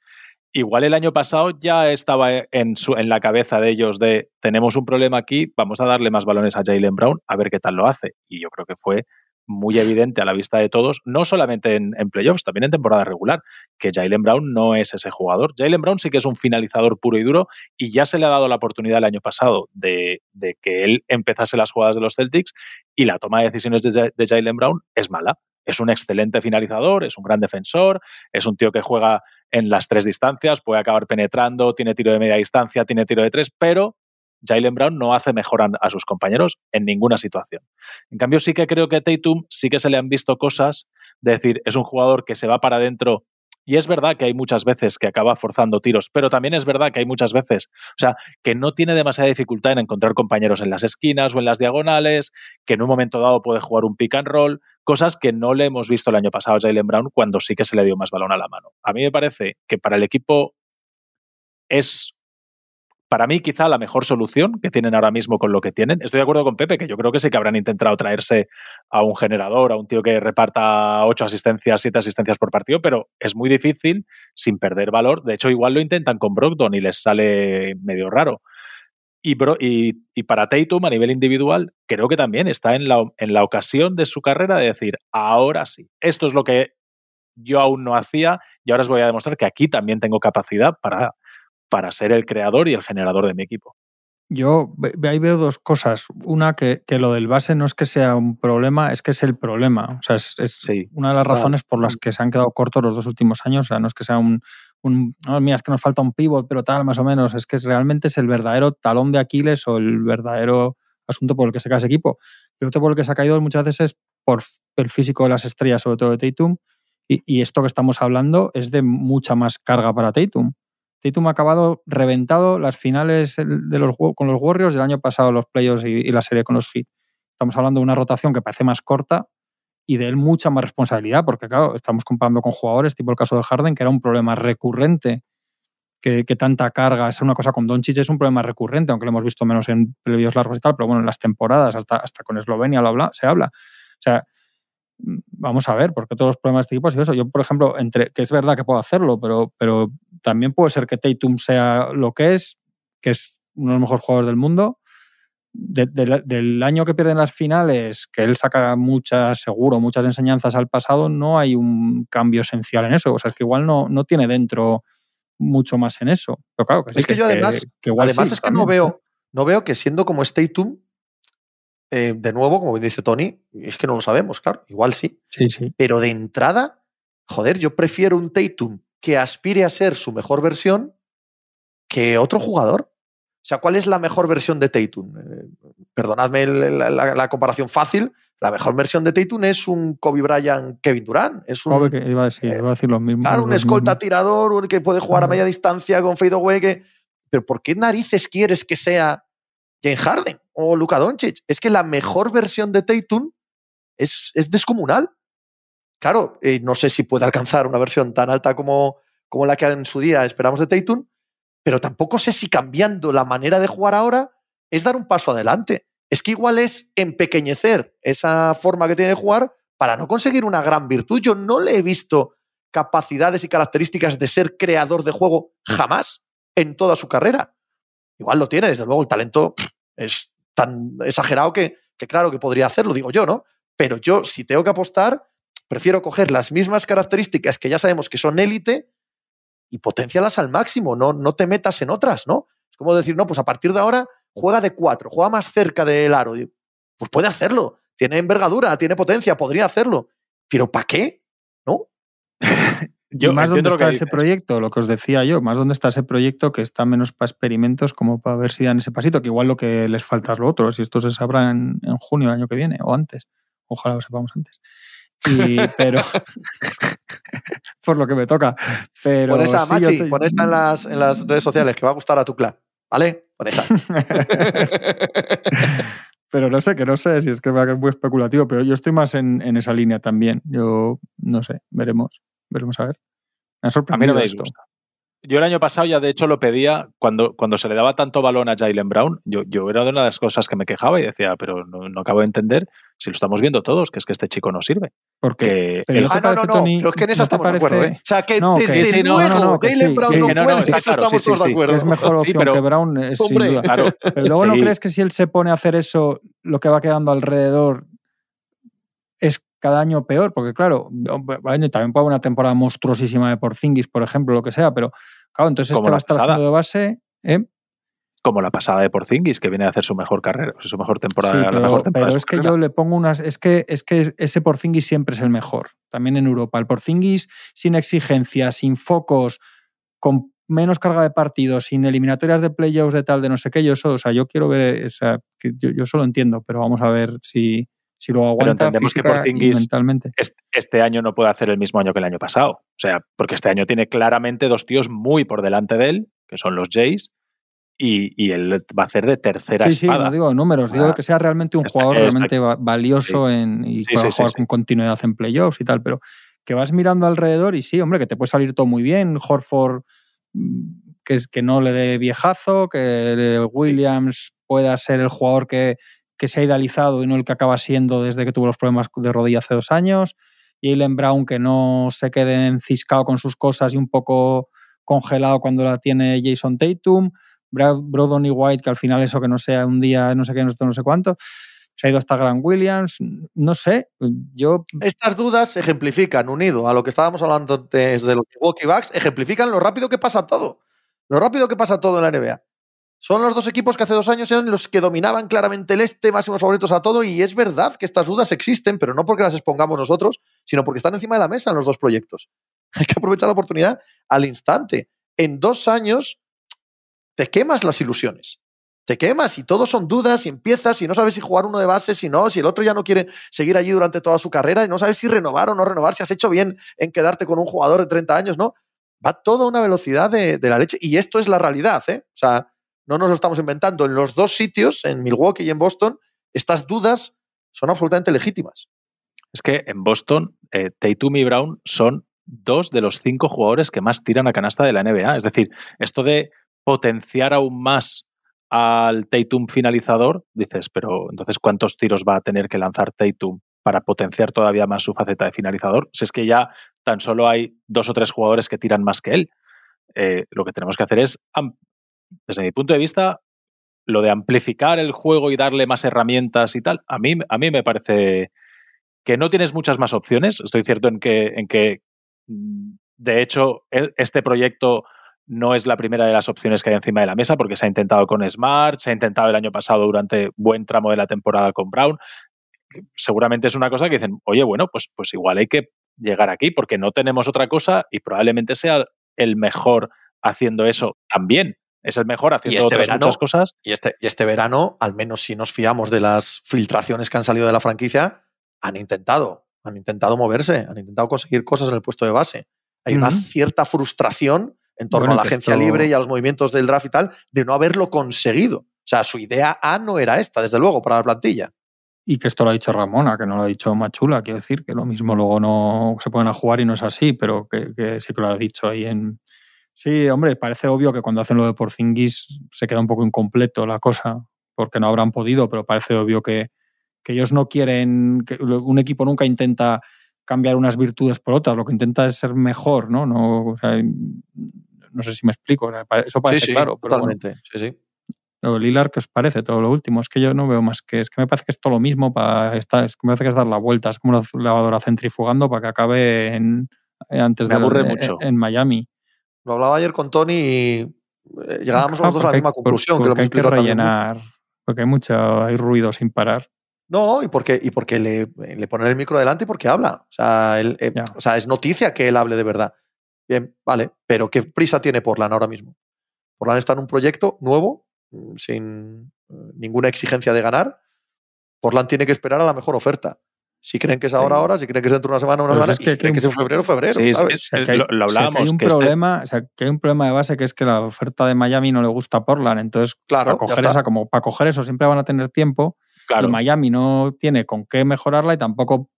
Igual el año pasado ya estaba en, su, en la cabeza de ellos de tenemos un problema aquí, vamos a darle más balones a Jalen Brown a ver qué tal lo hace. Y yo creo que fue muy evidente a la vista de todos, no solamente en, playoffs, también en temporada regular, que Jalen Brown no es ese jugador. Jalen Brown sí que es un finalizador puro y duro y ya se le ha dado la oportunidad el año pasado de, de que él empezase las jugadas de los Celtics y la toma de decisiones de, de Jalen Brown es mala. Es un excelente finalizador, es un gran defensor, es un tío que juega en las tres distancias, puede acabar penetrando, tiene tiro de media distancia, tiene tiro de tres, pero Jalen Brown no hace mejor a sus compañeros en ninguna situación. En cambio, sí que creo que a Tatum sí que se le han visto cosas de decir, es un jugador que se va para adentro. Y es verdad que hay muchas veces que acaba forzando tiros, pero también es verdad que hay muchas veces, o sea, que no tiene demasiada dificultad en encontrar compañeros en las esquinas o en las diagonales, que en un momento dado puede jugar un pick and roll, cosas que no le hemos visto el año pasado a Jalen Brown cuando sí que se le dio más balón a la mano. A mí me parece que para el equipo es para mí quizá la mejor solución que tienen ahora mismo con lo que tienen. Estoy de acuerdo con Pepe, que yo creo que sí que habrán intentado traerse a un generador, a un tío que reparta ocho asistencias, siete asistencias por partido, pero es muy difícil sin perder valor. De hecho, igual lo intentan con Brogdon y les sale medio raro. Y, y, y, para Tatum, a nivel individual, creo que también está en la, en la ocasión de su carrera de decir, ahora sí, esto es lo que yo aún no hacía y ahora os voy a demostrar que aquí también tengo capacidad para para ser el creador y el generador de mi equipo. Yo ahí veo dos cosas. Una, que, que, lo del base no es que sea un problema, es que es el problema. O sea, es, es sí, una de las razones por las que se han quedado cortos los dos últimos años. O sea, no es que sea un, un no, mira, es que nos falta un pivot, pero tal, más o menos. Es que realmente es el verdadero talón de Aquiles o el verdadero asunto por el que se cae ese equipo. Y otro por el que se ha caído muchas veces es por el físico de las estrellas, sobre todo de Tatum. Y, y esto que estamos hablando es de mucha más carga para Tatum. Tatum ha acabado reventado las finales de los, con los Warriors del año pasado, los playoffs y, y, la serie con los Heat. Estamos hablando de una rotación que parece más corta y de él mucha más responsabilidad, porque claro, estamos comparando con jugadores, tipo el caso de Harden, que era un problema recurrente, que, que tanta carga, es una cosa con Doncic, es un problema recurrente, aunque lo hemos visto menos en previos largos y tal, pero bueno, en las temporadas, hasta, hasta con Eslovenia lo habla, se habla. O sea, vamos a ver, porque todos los problemas de este equipo es eso. Yo, por ejemplo, entre que es verdad que puedo hacerlo, pero, pero también puede ser que Tatum sea lo que es, que es uno de los mejores jugadores del mundo. De, de, del año que pierden las finales, que él saca muchas, seguro, muchas enseñanzas al pasado, no hay un cambio esencial en eso. O sea, es que igual no, no tiene dentro mucho más en eso. Pero claro, que sí, es que, que yo además, que, que además sí, es que también, no veo, no veo que siendo como es Tatum, eh, de nuevo, como dice Tony, es que no lo sabemos, claro, igual sí. sí, sí. Pero de entrada, joder, yo prefiero un Tatum que aspire a ser su mejor versión que otro jugador. O sea, ¿cuál es la mejor versión de Tatum? Eh, perdonadme la, la, la, comparación fácil. La mejor versión de Tatum es un Kobe Bryant, Kevin Durant. Es un, que iba a decir, eh, iba a decir los mismos. Claro, un escolta mismos. tirador que puede jugar a media distancia con fadeaway. Que, pero ¿por qué narices quieres que sea James Harden o Luka Doncic? Es que la mejor versión de Tatum es, es descomunal. Claro, eh, no sé si puede alcanzar una versión tan alta como, como la que en su día esperamos de Tatum, pero tampoco sé si cambiando la manera de jugar ahora es dar un paso adelante. Es que igual es empequeñecer esa forma que tiene de jugar para no conseguir una gran virtud. Yo no le he visto capacidades y características de ser creador de juego jamás en toda su carrera. Igual lo tiene, desde luego, el talento es tan exagerado que, que claro que podría hacerlo, digo yo, ¿no? Pero yo, si tengo que apostar, prefiero coger las mismas características que ya sabemos que son élite y potencialas al máximo, no, no te metas en otras, ¿no? Es como decir, no, pues a partir de ahora juega de cuatro, juega más cerca del aro. Pues puede hacerlo, tiene envergadura, tiene potencia, podría hacerlo. Pero ¿para qué? ¿No? Yo más dónde está ese proyecto, lo que os decía yo, más dónde está ese proyecto que está menos para experimentos como para ver si dan ese pasito, que igual lo que les falta es lo otro, si esto se sabrá en, en junio del año que viene o antes. Ojalá lo sepamos antes. Y, <laughs> pero <laughs> por lo que me toca. Pero pon esa, sí, Machi, estoy... pon esa en las, en las redes sociales que va a gustar a tu clan. ¿Vale? Pon esa. <laughs> pero no sé, que no sé si es que es muy especulativo, pero yo estoy más en, en, esa línea también. Yo no sé, veremos. Veremos a ver. Me ha sorprendido. A mí no me disgusta yo el año pasado ya de hecho lo pedía cuando, cuando se le daba tanto balón a Jalen Brown. Yo, yo era una de las cosas que me quejaba y decía, pero no, no acabo de entender si lo estamos viendo todos, que es que este chico no sirve. Porque el... ah, no, no, no, Tony, pero es que en eso ¿no estamos de acuerdo. ¿eh? O sea, que no, desde que sí, no, luego no, no, que Jalen sí, Brown que no, puede, eso estamos sí, todos sí, de acuerdo. Es mejor opción pero, que Brown, es sin hombre, duda. Claro, pero luego no crees que si él se pone a hacer eso, lo que va quedando alrededor es cada año peor, porque claro, también puede haber una temporada monstruosísima de Porzingis, por ejemplo, lo que sea, pero claro, entonces Como este va la a estar pasada. haciendo de base. ¿eh? Como la pasada de Porzingis, que viene a hacer su mejor carrera, su mejor temporada, Sí, la pero, mejor temporada. pero es que carrera. yo le pongo unas. Es que, es que ese Porzingis siempre es el mejor, también en Europa. El Porzingis sin exigencias, sin focos, con menos carga de partidos, sin eliminatorias de playoffs de tal, de no sé qué, yo eso, o sea, yo quiero ver esa. Que yo, yo eso lo entiendo, pero vamos a ver si, si lo aguanta entendemos que y Porzingis-. Este, año no puede hacer el mismo año que el año pasado. O sea, porque este año tiene claramente dos tíos muy por delante de él, que son los Jays, y, y él va a hacer de tercera Sí, sí, espada. no digo números, digo que sea realmente un está- jugador está- realmente va- valioso en, y Sí, pueda sí, sí, jugar sí. con continuidad en playoffs y tal, pero que vas mirando alrededor y sí, hombre, que te puede salir todo muy bien. Horford, mm, que, es, que no le dé viejazo, que Williams pueda ser el jugador que, que se ha idealizado y no el que acaba siendo desde que tuvo los problemas de rodilla hace dos años. Jalen Brown, que no se quede enciscado con sus cosas y un poco congelado cuando la tiene Jason Tatum. Brodon y White, que al final eso que no sea un día, no sé qué, no sé, no sé cuánto. Se ha ido hasta Grant Williams. No sé, yo. Estas dudas ejemplifican, unido a lo que estábamos hablando antes de los Milwaukee Bucks, ejemplifican lo rápido que pasa todo. Lo rápido que pasa todo en la NBA. Son los dos equipos que hace dos años eran los que dominaban claramente el este, máximos favoritos a todo, y es verdad que estas dudas existen, pero no porque las expongamos nosotros, sino porque están encima de la mesa en los dos proyectos. <laughs> Hay que aprovechar la oportunidad al instante. En dos años te quemas las ilusiones. Te quemas y todo son dudas y empiezas y no sabes si jugar uno de base, si no, si el otro ya no quiere seguir allí durante toda su carrera y no sabes si renovar o no renovar, si has hecho bien en quedarte con un jugador de 30 años, ¿no? Va todo a una velocidad de, de la leche y esto es la realidad, ¿eh? O sea, no nos lo estamos inventando. En los dos sitios, en Milwaukee y en Boston, estas dudas son absolutamente legítimas. Es que en Boston, eh, Tatum y Brown son dos de los cinco jugadores que más tiran a canasta de la NBA. Es decir, esto de potenciar aún más al Tatum finalizador, dices, pero entonces ¿cuántos tiros va a tener que lanzar Tatum para potenciar todavía más su faceta de finalizador? Si es que ya tan solo hay dos o tres jugadores que tiran más que él. Eh, lo que tenemos que hacer es, desde mi punto de vista, lo de amplificar el juego y darle más herramientas y tal, a mí, a mí me parece que no tienes muchas más opciones. Estoy cierto en que, en que de hecho, este proyecto no es la primera de las opciones que hay encima de la mesa porque se ha intentado con Smart, se ha intentado el año pasado durante buen tramo de la temporada con Brown. Seguramente es una cosa que dicen, oye, bueno, pues, pues igual hay que llegar aquí porque no tenemos otra cosa y probablemente sea el mejor haciendo eso también. Es el mejor haciendo este otras verano, muchas cosas. Y este, y este verano, al menos si nos fiamos de las filtraciones que han salido de la franquicia, han intentado, han intentado moverse, han intentado conseguir cosas en el puesto de base. Hay uh -huh. una cierta frustración en torno bueno, a la agencia esto... libre y a los movimientos del draft y tal, de no haberlo conseguido. O sea, su idea A no era esta, desde luego, para la plantilla. Y que esto lo ha dicho Ramona, que no lo ha dicho Machula, quiero decir, que lo mismo luego no se pueden a jugar y no es así, pero que, que sí que lo ha dicho ahí en, Sí, hombre, parece obvio que cuando hacen lo de Porzingis se queda un poco incompleto la cosa, porque no habrán podido, pero parece obvio que, que ellos no quieren, que un equipo nunca intenta cambiar unas virtudes por otras, lo que intenta es ser mejor, ¿no? No, o sea, no sé si me explico, eso parece sí, sí, claro. Pero totalmente, bueno, sí, sí. Lilar, ¿qué os parece todo lo último? Es que yo no veo más que, es que me parece que es todo lo mismo, para estar, es que me parece que es dar la vuelta, es como una lavadora centrifugando para que acabe en, antes me de aburre en, mucho. en Miami. Lo hablaba ayer con Tony y llegábamos ah, los dos a la misma conclusión. Porque, que lo hay que rellenar, porque hay mucho, hay ruido sin parar. No, y porque, y porque le, le ponen el micro delante y porque habla. O sea, él, eh, o sea, es noticia que él hable de verdad. Bien, vale, pero ¿qué prisa tiene Portland ahora mismo? Portland está en un proyecto nuevo, sin ninguna exigencia de ganar. Portland tiene que esperar a la mejor oferta. Si creen que es ahora, sí. ahora, si creen que es dentro de una semana, una semana, es que, y si creen que es en febrero, febrero. Sí, ¿sabes? Es, es, lo, lo, hablábamos. O sea, que hay un que problema, este... o sea, que hay un problema de base que es que la oferta de Miami no le gusta a Portland. Entonces, claro, para coger esa, como para coger eso siempre van a tener tiempo. Claro. Y Miami no tiene con qué mejorarla y tampoco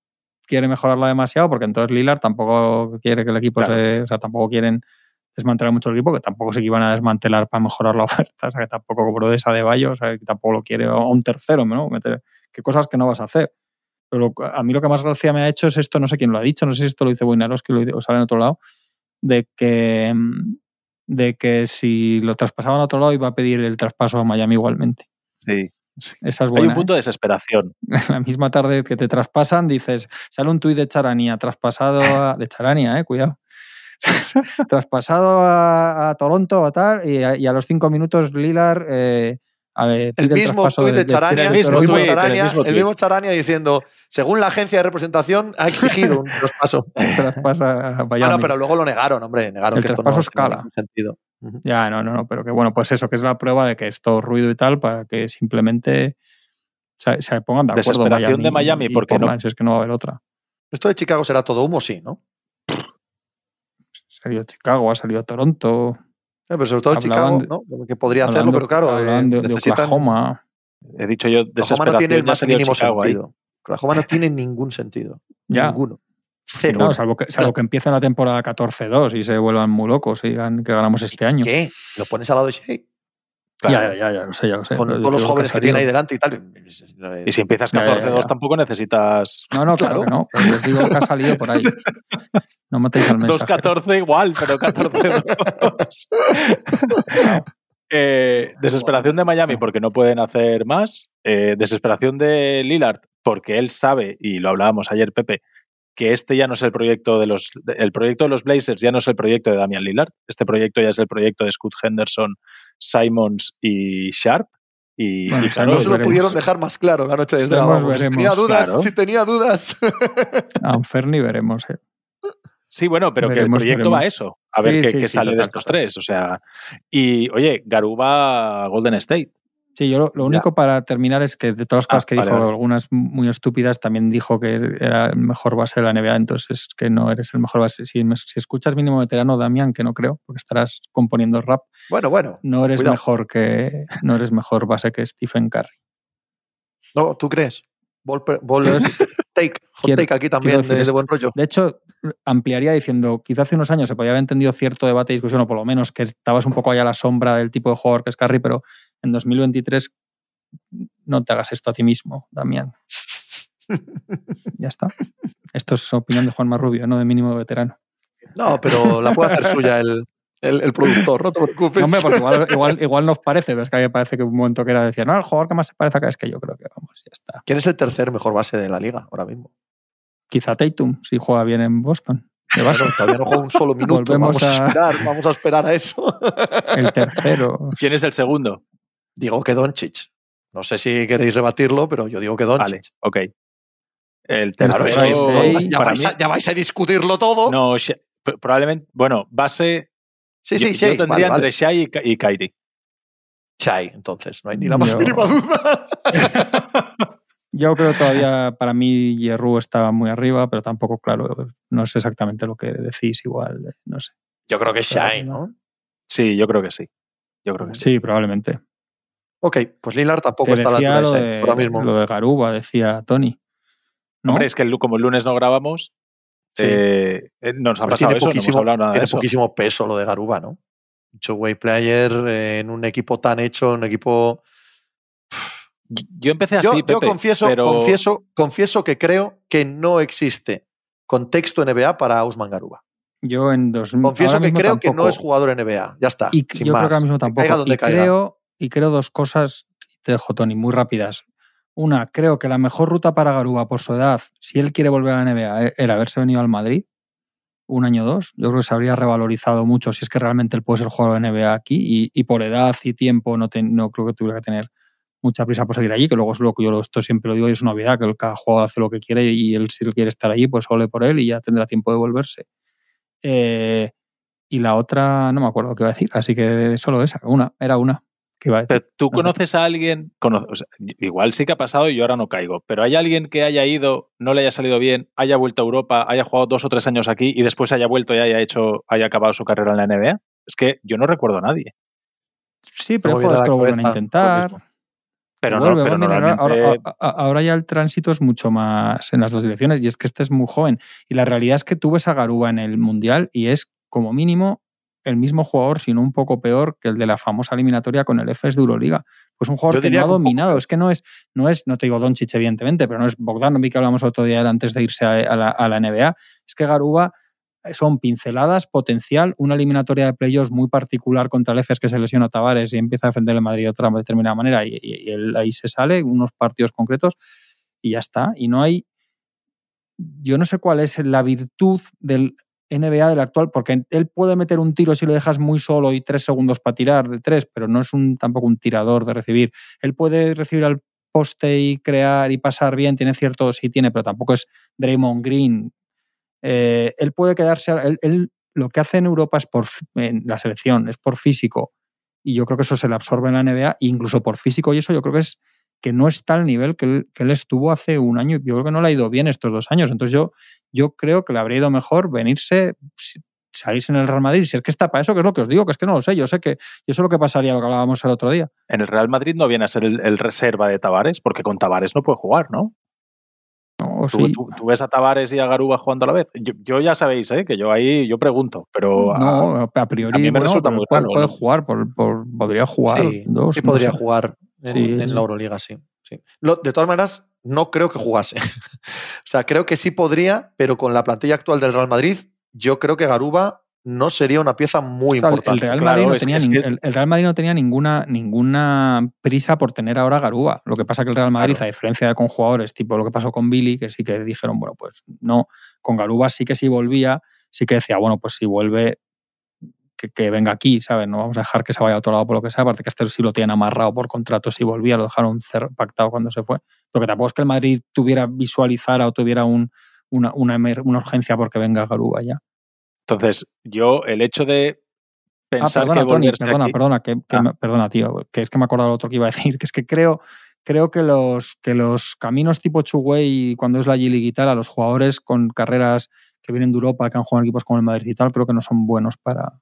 quiere mejorarla demasiado, porque entonces Lillard tampoco quiere que el equipo claro. se. O sea, tampoco quieren desmantelar mucho el equipo, que tampoco sé que iban a desmantelar para mejorar la <laughs> oferta. O sea, que tampoco cobró de esa de Bayo, o sea, que tampoco lo quiere a un tercero, ¿no? Meter, ¿Qué cosas que no vas a hacer? Pero a mí lo que más gracia me ha hecho es esto, no sé quién lo ha dicho, no sé si esto lo dice Wojnarowski o sale en otro lado, de que, de que si lo traspasaban a otro lado iba a pedir el traspaso a Miami igualmente. Sí. Esa es Hay un punto ¿eh? de desesperación. <laughs> La misma tarde que te traspasan, dices, sale un tuit de Charania traspasado a, <laughs> de Charania, eh, cuidado. <laughs> traspasado a, a Toronto o tal, y a, y a los cinco minutos Lilar eh, a ver, El mismo traspaso tuit de Charania, el el mismo tuit, el Charania, mismo el mismo Charania diciendo, según la agencia de representación, ha <laughs> exigido un traspaso. <laughs> traspasa a Miami. Bueno, pero luego lo negaron, hombre, negaron El que esto no traspaso escala. sentido. Ya, no, no, no, pero que bueno, pues eso, que es la prueba de que es todo ruido y tal, para que simplemente se, se pongan de acuerdo. Desesperación de Miami, y ¿por qué no? Si es que no va a haber otra. Esto de Chicago será todo humo, sí, ¿no? Salió Chicago, ha salido Toronto. Eh, pero sobre todo Chicago, de- ¿no? Que podría hacerlo, de- pero claro, eh, de, de necesitan. Oklahoma. He dicho yo, Oklahoma no tiene el más mínimo Chicago sentido. Oklahoma no tiene <laughs> ningún sentido. Ya. Ninguno. Cero. No, salvo que, salvo que empiece la temporada 14-2 y se vuelvan muy locos y digan que ganamos este año. ¿Qué? ¿Lo pones al lado de Shea? Claro. Ya, ya, ya, ya, lo sé, ya lo sé. Con todos los jóvenes que tiene ahí delante y tal. Y si empiezas Ya, ya, 14-2 ya, ya. tampoco necesitas No, no, claro, Claro. que no. Pero les digo que ha salido por ahí. <laughs> No matéis al mensaje. 2-14 igual, pero 14-2. <laughs> Eh, desesperación de Miami porque no pueden hacer más. Eh, desesperación de Lillard porque él sabe, y lo hablábamos ayer, Pepe, que este ya no es el proyecto de los. El proyecto de los Blazers ya no es el proyecto de Damian Lillard. Este proyecto ya es el proyecto de Scott Henderson, Simons y Sharp. Y, Bueno, y claro, No se lo veremos. pudieron dejar más claro la noche de. Veremos. Si tenía dudas, Claro. si tenía dudas. <laughs> A Ferni veremos. eh. Sí, bueno, pero Veremos, que el proyecto va a eso. A ver Sí, qué, sí, qué sí, sale de estos tres. O sea, y oye, Garuba Golden State. Sí, yo lo, único para terminar es que de todas las Ah, cosas que vale, dijo, vale. algunas muy estúpidas, también dijo que era el mejor base de la NBA, entonces es que no eres el mejor base. Si, escuchas mínimo veterano, Damián, que no creo, porque estarás componiendo rap, Bueno, bueno. no eres Cuidado. mejor que no eres mejor base que Stephen Curry. No, ¿tú crees? Ball, <laughs> take. Hot quiero- take aquí también de, de buen rollo. De hecho, ampliaría diciendo, quizá hace unos años se podía haber entendido cierto debate y discusión, o por lo menos que estabas un poco allá a la sombra del tipo de jugador que es Curry, pero en 2023 no te hagas esto a ti mismo, Damián. <laughs> ya está. Esto es opinión de Juan Marrubio, no de mínimo veterano. No, pero la puede hacer suya el, el, el productor, no te preocupes. No, hombre, porque igual, <laughs> igual, igual nos parece, pero es que a mí me parece que un momento que era decir, no, el jugador que más se parece acá es que yo creo que vamos, ya está. ¿Quién es el tercer mejor base de la liga ahora mismo? Quizá Tatum, si juega bien en Boston. de base. Bueno, todavía no juega un solo <laughs> minuto. Volvemos Vamos a... a- esperar, vamos a esperar a eso. El tercero. ¿Quién es el segundo? Digo que Doncic. No sé si queréis rebatirlo, pero yo digo que Doncic. Vale, ok. El Claro, tercero, es que Seis, ya, vais a, ya vais a discutirlo todo. no, probablemente, bueno, base. sí, yo, sí, yo sí. tendría vale, vale. entre Shai y, y Kyrie. Chai, entonces, no hay ni la más Yo- mínima duda. <laughs> Yo creo que todavía para mí Hierro está muy arriba, pero tampoco, claro, no sé exactamente lo que decís igual, no sé. Yo creo que Shai, ¿no? Sí, yo creo que sí. Yo creo que sí. Sí, probablemente. Ok, pues Lillard tampoco Te está a la altura lo de ahora mismo. lo de Garuba, decía Tony. ¿no? Hombre, es que el como el lunes no grabamos, Sí. eh, eh, no nos ha Pero pasado tiene eso, no hemos poquísimo, nada de tiene eso. poquísimo peso lo de Garuba, ¿no? Two-way player eh, en un equipo tan hecho, un equipo. Yo empecé así, Yo, yo confieso, pero confieso, confieso que creo que no existe contexto NBA para Usman Garuba. Yo en dos, Confieso que creo que no es jugador NBA. Ya está. Y sin yo más. creo que ahora mismo tampoco. Caiga donde y, caiga. creo, y creo dos cosas, te dejo, Tony, muy rápidas. Una, creo que la mejor ruta para Garuba por su edad, si él quiere volver a la NBA, e- era haberse venido al Madrid un año o dos. Yo creo que se habría revalorizado mucho si es que realmente él puede ser jugador de NBA aquí y, y por edad y tiempo no, te- no creo que tuviera que tener mucha prisa por seguir allí, que luego es lo que yo esto siempre lo digo y es una obviedad, que cada jugador hace lo que quiere y él si él quiere estar allí, pues ole por él y ya tendrá tiempo de volverse. Eh, y la otra, no me acuerdo qué iba a decir, así que solo esa, una, era una a. Pero tú conoces a alguien, cono- o sea, igual sí que ha pasado y yo ahora no caigo, pero hay alguien que haya ido, no le haya salido bien, haya vuelto a Europa, haya jugado dos o tres años aquí y después haya vuelto y haya hecho, haya acabado su carrera en la NBA. Es que yo no recuerdo a nadie. Sí, pero la que lo vuelven a intentar. Pero no, pero ahora- ahora- ahora ya el tránsito es mucho más en las dos direcciones y es que este es muy joven. Y la realidad es que tú ves a Garuba en el Mundial y es como mínimo el mismo jugador, sino un poco peor que el de la famosa eliminatoria con el FS de Euroliga. Pues un jugador que no ha dominado. Es que no es, no es, no te digo Doncic evidentemente, pero no es Bogdanovic que hablamos otro día antes de irse a, la, a la NBA. Es que Garuba son pinceladas, potencial, una eliminatoria de playoffs muy particular contra el EFES que se lesiona a Tavares y empieza a defender el Madrid de otra determinada manera y, y él ahí se sale, unos partidos concretos y ya está. Y no hay, yo no sé cuál es la virtud del NBA del actual, porque él puede meter un tiro si lo dejas muy solo y tres segundos para tirar de tres, pero no es un, tampoco un tirador de recibir. Él puede recibir al poste y crear y pasar bien, tiene cierto, sí tiene, pero tampoco es Draymond Green. Eh, él puede quedarse, él, lo que hace en Europa es por en la selección, es por físico, y yo creo que eso se le absorbe en la NBA, incluso por físico, y eso yo creo que es que no está al nivel que él, estuvo hace un año. Yo creo que no le ha ido bien estos dos años. Entonces yo, yo creo que le habría ido mejor venirse, salirse en el Real Madrid. Si es que está para eso, que es lo que os digo, que es que no lo sé. Yo sé que eso es lo que pasaría, lo que hablábamos el otro día. En el Real Madrid no viene a ser el, reserva de Tavares, porque con Tavares no puede jugar, ¿no? No, ¿Tú, tú, ves a Tavares y a Garuba jugando a la vez? Yo, ya sabéis, ¿eh? que yo ahí yo pregunto, pero no, a, priori me resulta muy puede, puede jugar, por, podría jugar sí, dos. Sí, podría jugar en, la Euroliga, sí. sí. de todas maneras, no creo que jugase. <laughs> o sea, creo que sí podría, pero con la plantilla actual del Real Madrid, yo creo que Garuba no sería una pieza muy importante. El Real, Madrid no tenía, el, Real Madrid no tenía ninguna, ninguna prisa por tener ahora Garuba. Lo que pasa que el Real Madrid, a diferencia de con jugadores tipo lo que pasó con Billy, que sí que dijeron, bueno, pues no, con Garuba sí que sí volvía, sí que decía, bueno, pues si vuelve, que, venga aquí, ¿sabes? No vamos a dejar que se vaya a otro lado por lo que sea, aparte que este sí lo tiene amarrado por contrato si volvía, lo dejaron pactado cuando se fue. Porque tampoco es que el Madrid tuviera visualizara o tuviera un, una, una, una, urgencia porque venga Garuba ya. Entonces, yo el hecho de pensar ah, perdona, que Tony, perdona, perdona, que, ah. perdona, tío, que es que me he acordado lo otro que iba a decir, <laughs> que es que creo, creo que los, que los caminos tipo Chuguay cuando es la G-League y tal, a los jugadores con carreras que vienen de Europa, que han jugado en equipos como el Madrid y tal, creo que no son buenos para,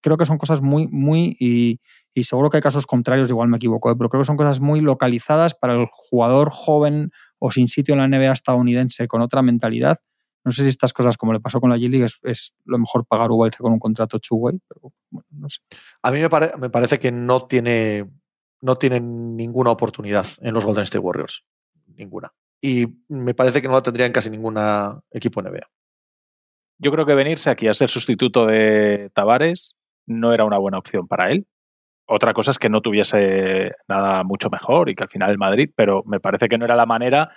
Creo, que son cosas muy, muy, y, seguro que hay casos contrarios, igual me equivoco, ¿eh? pero creo que son cosas muy localizadas para el jugador joven o sin sitio en la NBA estadounidense con otra mentalidad. No sé si estas cosas, como le pasó con la G-League, es, lo mejor pagar Uruguay con un contrato two-way, pero bueno, no sé. A mí me, me parece que no tiene, no tiene ninguna oportunidad en los Golden State Warriors. Ninguna. Y me parece que no la tendría en casi ningún equipo NBA yo creo que venirse aquí a ser sustituto de Tavares no era una buena opción para él. Otra cosa es que no tuviese nada mucho mejor y que al final el Madrid, pero me parece que no era la manera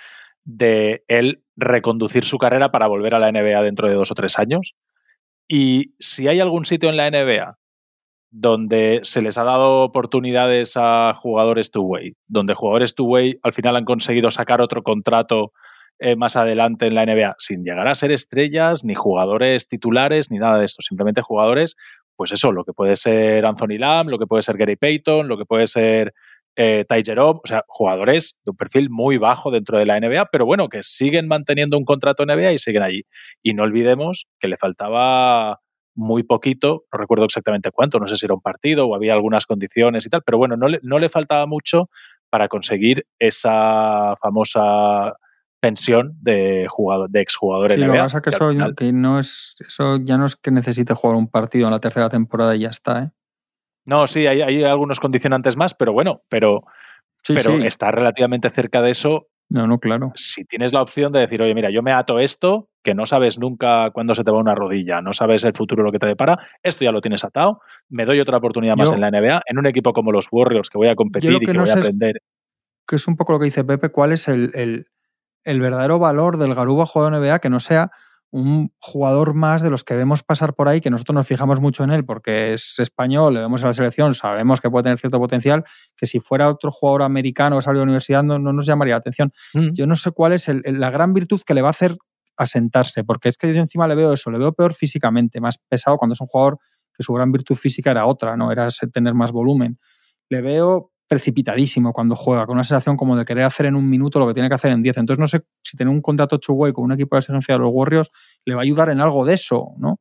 de él reconducir su carrera para volver a la NBA dentro de dos o tres años. Y si hay algún sitio en la NBA donde se les ha dado oportunidades a jugadores two-way, donde jugadores two-way al final han conseguido sacar otro contrato eh, más adelante en la NBA, sin llegar a ser estrellas, ni jugadores titulares, ni nada de esto, simplemente jugadores, pues eso, lo que puede ser Anthony Lamb, lo que puede ser Gary Payton, lo que puede ser eh, Ty o sea, jugadores de un perfil muy bajo dentro de la NBA, pero bueno, que siguen manteniendo un contrato NBA y siguen allí. Y no olvidemos que le faltaba muy poquito, no recuerdo exactamente cuánto, no sé si era un partido o había algunas condiciones y tal, pero bueno, no le, no le faltaba mucho para conseguir esa famosa pensión de jugador, de exjugador sí, Lo que pasa es que eso, que no es, eso ya no es que necesite jugar un partido en la tercera temporada y ya está, ¿eh? No, sí, hay, hay algunos condicionantes más, pero bueno, pero, pero está relativamente cerca de eso. No, no, claro. Si tienes la opción de decir, oye, mira, yo me ato esto, que no sabes nunca cuándo se te va una rodilla, no sabes el futuro lo que te depara, esto ya lo tienes atado, me doy otra oportunidad más en la NBA, en un equipo como los Warriors que voy a competir y que, voy a aprender. que es un poco lo que dice Pepe, cuál es el el verdadero valor del Garuba jugador NBA que no sea un jugador más de los que vemos pasar por ahí, que nosotros nos fijamos mucho en él porque es español, le vemos en la selección, sabemos que puede tener cierto potencial, que si fuera otro jugador americano que salió de la universidad no, nos llamaría la atención. Mm. Yo no sé cuál es la gran virtud que le va a hacer asentarse, porque es que yo encima le veo eso, le veo peor físicamente, más pesado cuando es un jugador que su gran virtud física era otra, no era tener más volumen. Le veo precipitadísimo cuando juega, con una sensación como de querer hacer en un minuto lo que tiene que hacer en 10. Entonces no sé si tener un contrato chuguay con un equipo de exigencia de los Warriors le va a ayudar en algo de eso, ¿no?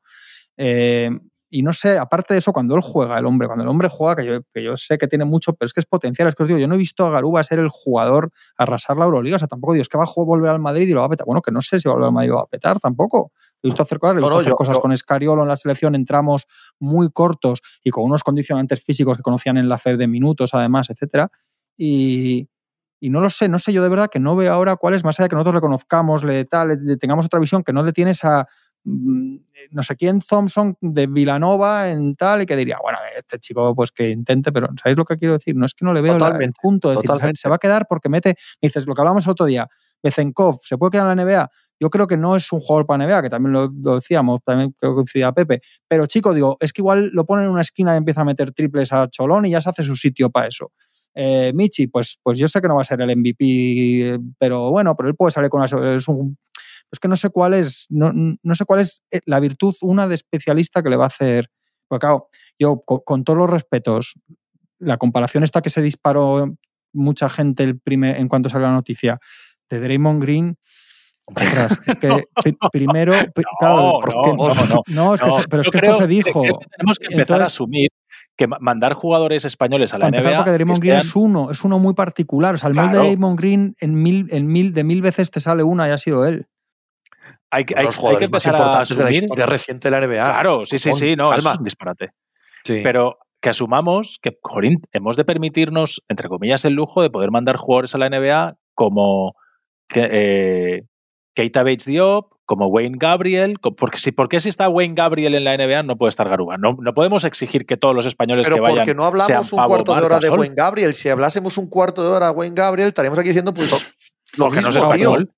Eh, y no sé, aparte de eso, cuando él juega, el hombre, cuando el hombre juega, que yo, que yo sé que tiene mucho, pero es que es potencial, es que os digo, yo no he visto a Garuba ser el jugador arrasar la Euroliga, o sea, tampoco digo, es que va a volver al Madrid y lo va a petar. Bueno, que no sé si va a volver al Madrid y lo va a petar tampoco. He visto hacer cosas, he visto hacer cosas con Escariolo en la selección en tramos muy cortos y con unos condicionantes físicos que conocían en la FED de minutos, además, etcétera y, no lo sé, no sé yo de verdad que no veo ahora cuál es, más allá de que nosotros le conozcamos, le, tal, le, tengamos otra visión, que no le tiene esa mm, no sé quién Thompson de Villanova en tal, y que diría, bueno, este chico pues que intente, pero ¿sabéis lo que quiero decir? No es que no le veo la- el Totalmente, punto de decir, totalmente. se va a quedar porque mete, me dices, lo que hablamos el otro día, Bezenkov, ¿se puede quedar en la NBA? Yo creo que no es un jugador para NBA, que también lo, lo decíamos, también creo que coincidía Pepe. Pero chico, digo, es que igual lo pone en una esquina y empieza a meter triples a Cholón y ya se hace su sitio para eso. Eh, Michi, pues, pues yo sé que no va a ser el MVP, pero bueno, pero él puede salir con una. Es un, es que no sé cuál es, no, no sé cuál es eh, la virtud, una de especialista que le va a hacer. Porque claro, yo con, con todos los respetos, la comparación esta que se disparó mucha gente el primer, en cuanto salió la noticia de Draymond Green. Ostras, es que <laughs> pri- primero, pri- claro, porque- no, no, no. no, es que No, se- pero es que creo esto se dijo. que tenemos que empezar a Entonces- asumir que ma- mandar jugadores españoles a la empezar, NBA porque Draymond Green es uno, es uno muy particular. O sea, el Claro. de Draymond Green en mil, en mil, de mil veces te sale una y ha sido él. hay, hay- los hay que jugadores más empezar a importantes de la asumir. historia reciente de la NBA. Claro, sí, sí, sí, no, calma. es un disparate. Sí. Pero que asumamos que, jolín, hemos de permitirnos, entre comillas, el lujo de poder mandar jugadores a la NBA como que, eh, Keita Bates Diop, como Wayne Gabriel, porque si, ¿por qué si está Wayne Gabriel en la NBA no puede estar Garuba? No, no podemos exigir que todos los españoles Pero que vayan porque no hablamos sean un Pavo cuarto de hora de Wayne Gabriel. Si hablásemos un cuarto de hora de Wayne Gabriel, estaríamos aquí diciendo, pues. lo porque no es español.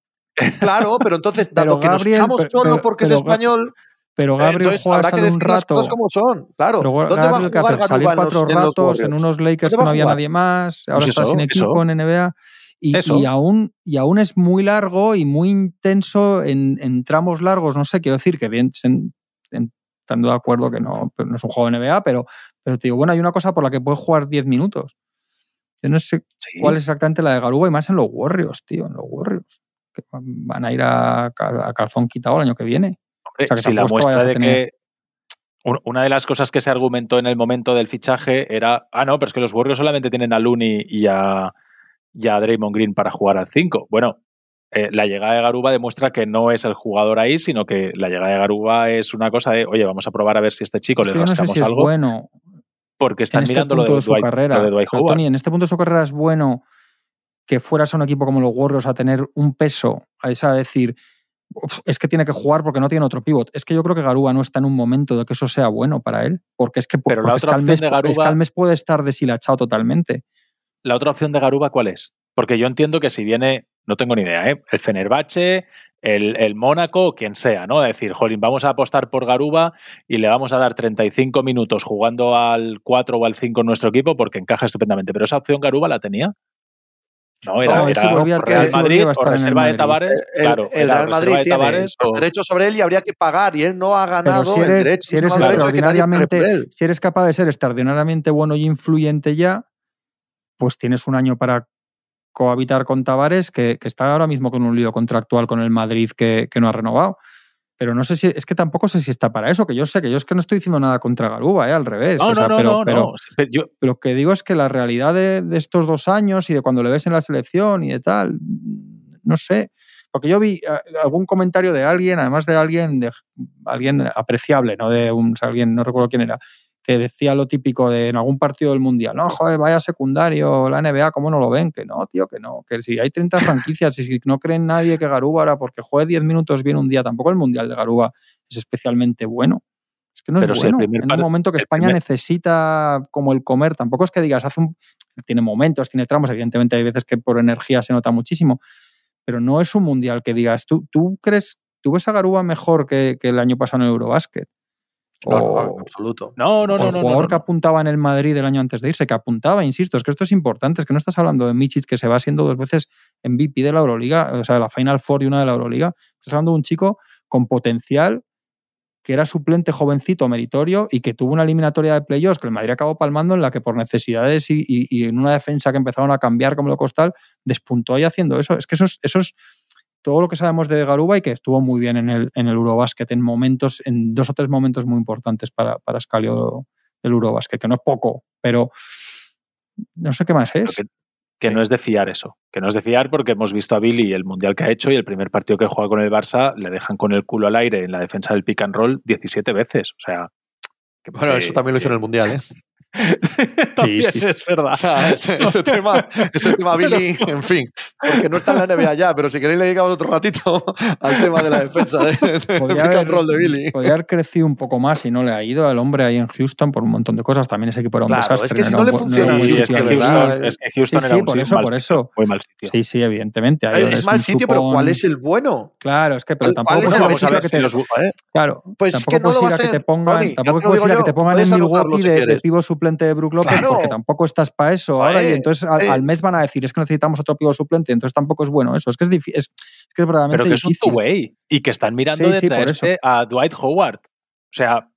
Claro, pero entonces, <laughs> Pero dado que Gabriel, nos pero- solo porque pero es español, Pero Gabriel entonces juega habrá que decir un las rato. cosas como son. Claro. Pero ¿Dónde va a Gabriel, ¿qué jugar hace? Salir Garuba en los- cuatro en los ratos en Warriors? unos Lakers ¿Dónde que va no había nadie más, ahora Pues está eso, sin equipo eso. en NBA. Y, Eso. y aún, y aún es muy largo y muy intenso en, en tramos largos. No sé, quiero decir que bien, en- estando de acuerdo que no, no es un juego de NBA, pero, pero te digo, bueno, hay una cosa por la que puedes jugar 10 minutos. Yo no sé Sí. cuál es exactamente la de Garuba y más en los Warriors, tío, en los Warriors. Que van a ir a, a calzón quitado el año que viene. Hombre, O sea, que si la muestra de tener- que un- una de las cosas que se argumentó en el momento del fichaje era, ah, no, pero es que los Warriors solamente tienen a Looney y a, y a Draymond Green para jugar al 5. Bueno, eh, la llegada de Garuba demuestra que no es el jugador ahí, sino que la llegada de Garuba es una cosa de, oye, vamos a probar a ver si a este chico Es le no sé rascamos es algo, bueno porque están este mirando lo de, Dwight, carrera. lo de Dwight Howard. Tony, en este punto de su carrera es bueno que fueras a un equipo como los Warriors a tener un peso, a esa decir, "Uf, es que tiene que jugar porque no tiene otro pivot. Es que yo creo que Garuba no está en un momento de que eso sea bueno para él, porque es que, Pero la porque es otra que al opción mes, de Garuba- puede estar deshilachado totalmente. La otra opción de Garuba, ¿cuál es? Porque yo entiendo que si viene, no tengo ni idea, ¿eh? el Fenerbahce, el, el Mónaco o quien sea, ¿no? Es decir, jolín, vamos a apostar por Garuba y le vamos a dar 35 minutos jugando al 4 o al 5 en nuestro equipo porque encaja estupendamente. Pero esa opción Garuba la tenía. No, era, No, era Real volvía Madrid o reserva de Madrid. Tavares. El, claro, el Real Madrid de tiene o- derechos sobre él y habría que pagar y él no ha ganado si el eres, derecho. si derecho que extraordinariamente, él. si eres capaz de ser extraordinariamente bueno y influyente ya, pues tienes un año para cohabitar con Tavares, que, que está ahora mismo con un lío contractual con el Madrid que, que no ha renovado. Pero no sé si, es que tampoco sé si está para eso, que yo sé que yo es que no estoy diciendo nada contra Garuba, ¿eh? al revés. No, o sea, no, no, pero, no, pero, yo- lo que digo es que la realidad de, de estos dos años y de cuando le ves en la selección y de tal, no sé. Porque yo vi eh, algún comentario de alguien, además de alguien, de alguien apreciable, no de un o sea, alguien, no recuerdo quién era, que decía lo típico de en algún partido del mundial, no, joder, vaya secundario, la NBA, ¿cómo no lo ven? Que no, tío, que no, que si hay 30 franquicias y si no creen nadie que Garuba ahora porque juegue 10 minutos bien un día, tampoco el mundial de Garuba es especialmente bueno. Es que no Pero es si bueno. en un momento que España primer- necesita como el comer, tampoco es que digas, hace un, tiene momentos, tiene tramos, evidentemente hay veces que por energía se nota muchísimo, pero no es un mundial que digas, ¿tú, tú crees, tú ves a Garuba mejor que, que el año pasado en el Eurobasket? No, no, O- en absoluto. no, no, o no, el no, jugador no, que no. apuntaba en el Madrid el año antes de irse, que apuntaba, insisto, es que esto es importante, es que no estás hablando de Michic que se va siendo dos veces MVP de la Euroliga, o sea, de la Final Four y una de la Euroliga. Estás hablando de un chico con potencial que era suplente jovencito, meritorio, y que tuvo una eliminatoria de playoffs que el Madrid acabó palmando en la que por necesidades y, y- y en una defensa que empezaron a cambiar como lo costal, despuntó ahí haciendo eso. Es que eso es, eso es todo lo que sabemos de Garuba y que estuvo muy bien en el, en el Eurobasket, en momentos, en dos o tres momentos muy importantes para, para Scalio del Eurobasket, que no es poco, pero no sé qué más es. que, que no es de fiar eso. Que no es de fiar porque hemos visto a Billy el mundial que ha hecho y el primer partido que juega con el Barça le dejan con el culo al aire en la defensa del pick and roll 17 veces. O sea. que- Bueno, eso también lo hizo en el Mundial, ¿eh? <laughs> <laughs> También sí, sí. es verdad. O sea, ese, ese tema, ese tema, Billy, <laughs> en fin. porque no está en la NBA ya, pero si queréis le dedicamos otro ratito <laughs> al tema de la defensa de, de Podría haber, roll de Billy. podría haber crecido un poco más y no le ha ido al hombre ahí en Houston por un montón de cosas. También ese equipo era un Claro, desastre. es que si era no un le funciona buen Y es que. Houston, es que Houston Sí, era sí, un por sí- eso, mal por eso. muy mal sitio. Sí, sí, evidentemente. ahí Es un mal sitio, pero supón- ¿cuál es el bueno? Claro, es que pero ¿Cuál- tampoco es puedes ir a que te- Claro, Pues tampoco que no puedes lo que te pongan, tampoco puedes ir a que te pongan en Milwaukee de, de pivo suplente de Brook López Claro. porque tampoco estás para eso Vale, ahora y entonces al, eh. al mes van a decir es que necesitamos otro pivo suplente, entonces tampoco es bueno eso, es que es difícil, es, es que es verdaderamente pero que es un two-way y que están mirando Sí, de sí, traerse a Dwight Howard. O sea,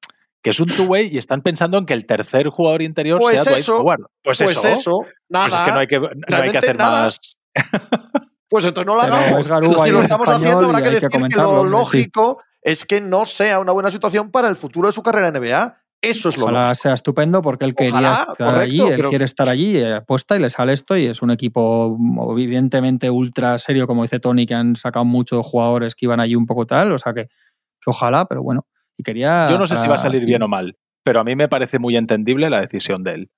que es un two-way y están pensando en que el tercer jugador interior Pues sea Dwight eso, Howard. Pues, Pues eso. eso, nada. Pues es que no hay que, no hay que realmente hacer nada. más. <laughs> Pues entonces no lo Pero hagamos. es Garú, Pero si lo es estamos haciendo, habrá que decir que, lo sí. lógico es que no sea una buena situación para el futuro de su carrera en NBA. Eso es lo Ojalá lógico. sea estupendo porque él quería Ojalá, estar correcto, allí, él pero- quiere estar allí, eh, apuesta y le sale esto y es un equipo mm, evidentemente ultra serio, como dice Tony, que han sacado muchos jugadores que iban allí un poco tal, o sea que, que ojalá, pero bueno. Y quería Yo no sé si va a salir bien o mal, pero a mí me parece muy entendible la decisión de él.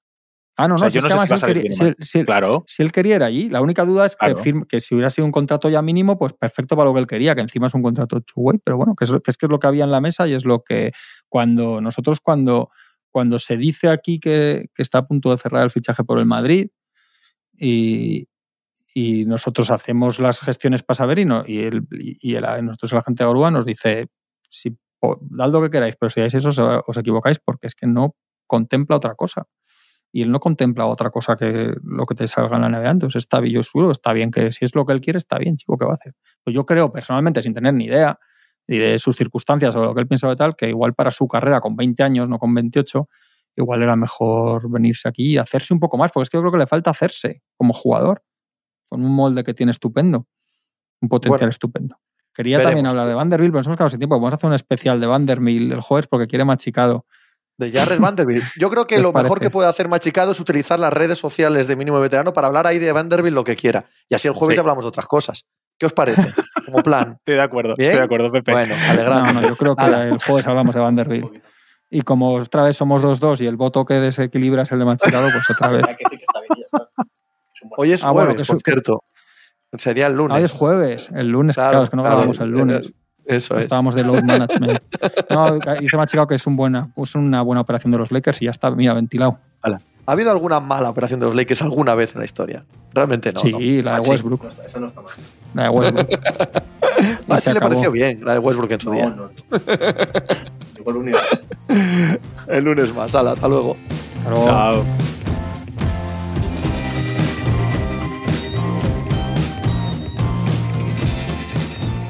Ah, no, no, O sea, si yo es no que sé si además va a él salir quería- bien o si mal. él- si él- Claro. si él quería ir allí, la única duda es que, Claro. firme- que si hubiera sido un contrato ya mínimo, pues perfecto para lo que él quería, que encima es un contrato two-way, pero bueno, que es, que es que es lo que había en la mesa y es lo que cuando nosotros cuando, cuando se dice aquí que, que está a punto de cerrar el fichaje por el Madrid y, y nosotros hacemos las gestiones para saber y, no, y, el, y el- nosotros el agente de Orúa nos dice, si, dad lo que queráis, pero si hagáis eso os- equivocáis porque es que no contempla otra cosa y él no contempla otra cosa que lo que te salga en la NBA. Entonces está bien, yo está bien que si es lo que él quiere, está bien, chico, ¿qué va a hacer? Pues yo creo personalmente, sin tener ni idea y de sus circunstancias o de lo que él piensa de tal, que igual para su carrera con 20 años, no con 28, igual era mejor venirse aquí y hacerse un poco más, porque es que yo creo que le falta hacerse como jugador, con un molde que tiene estupendo, un potencial Bueno, estupendo. Quería veremos. también hablar de Vanderbilt, pero nos hemos quedado sin tiempo. Vamos a hacer un especial de Vanderbilt el jueves porque quiere machicado. De Jarres Vanderbilt. Yo creo que ¿Qué os lo mejor que puede hacer Machicado es utilizar las redes sociales de Mínimo Veterano para hablar ahí de Vanderbilt lo que quiera. Y así el jueves Sí. hablamos de otras cosas. ¿Qué os parece? Como plan. <laughs> Estoy de acuerdo, ¿Bien? estoy de acuerdo, Pepe. Bueno, alegrando. No, no, yo creo que el jueves hablamos de Vanderbilt. Y como otra vez somos 2-2 y el voto que desequilibra es el de Machicado, pues otra vez. <laughs> Es Hoy es Ah, bueno, jueves, que es por cierto. Sería el lunes. Hoy es jueves, el lunes, Claro, claro, es que no claro, grabamos el lunes. Eso es. Estábamos de load management. No, dice Machicado que es, un buena, es una buena operación de los Lakers y ya está, mira, ventilado. ¿Ha habido alguna mala operación de los Lakers alguna vez en la historia? Realmente no. sí, ¿no? la de Machi. Westbrook. No está- esa no está mal. La de Westbrook. <laughs> Y Machi se le pareció bien, la de Westbrook en su No, día. no. <laughs> Llegó el universo. El lunes más. Hala, hasta luego. Claro. Chao.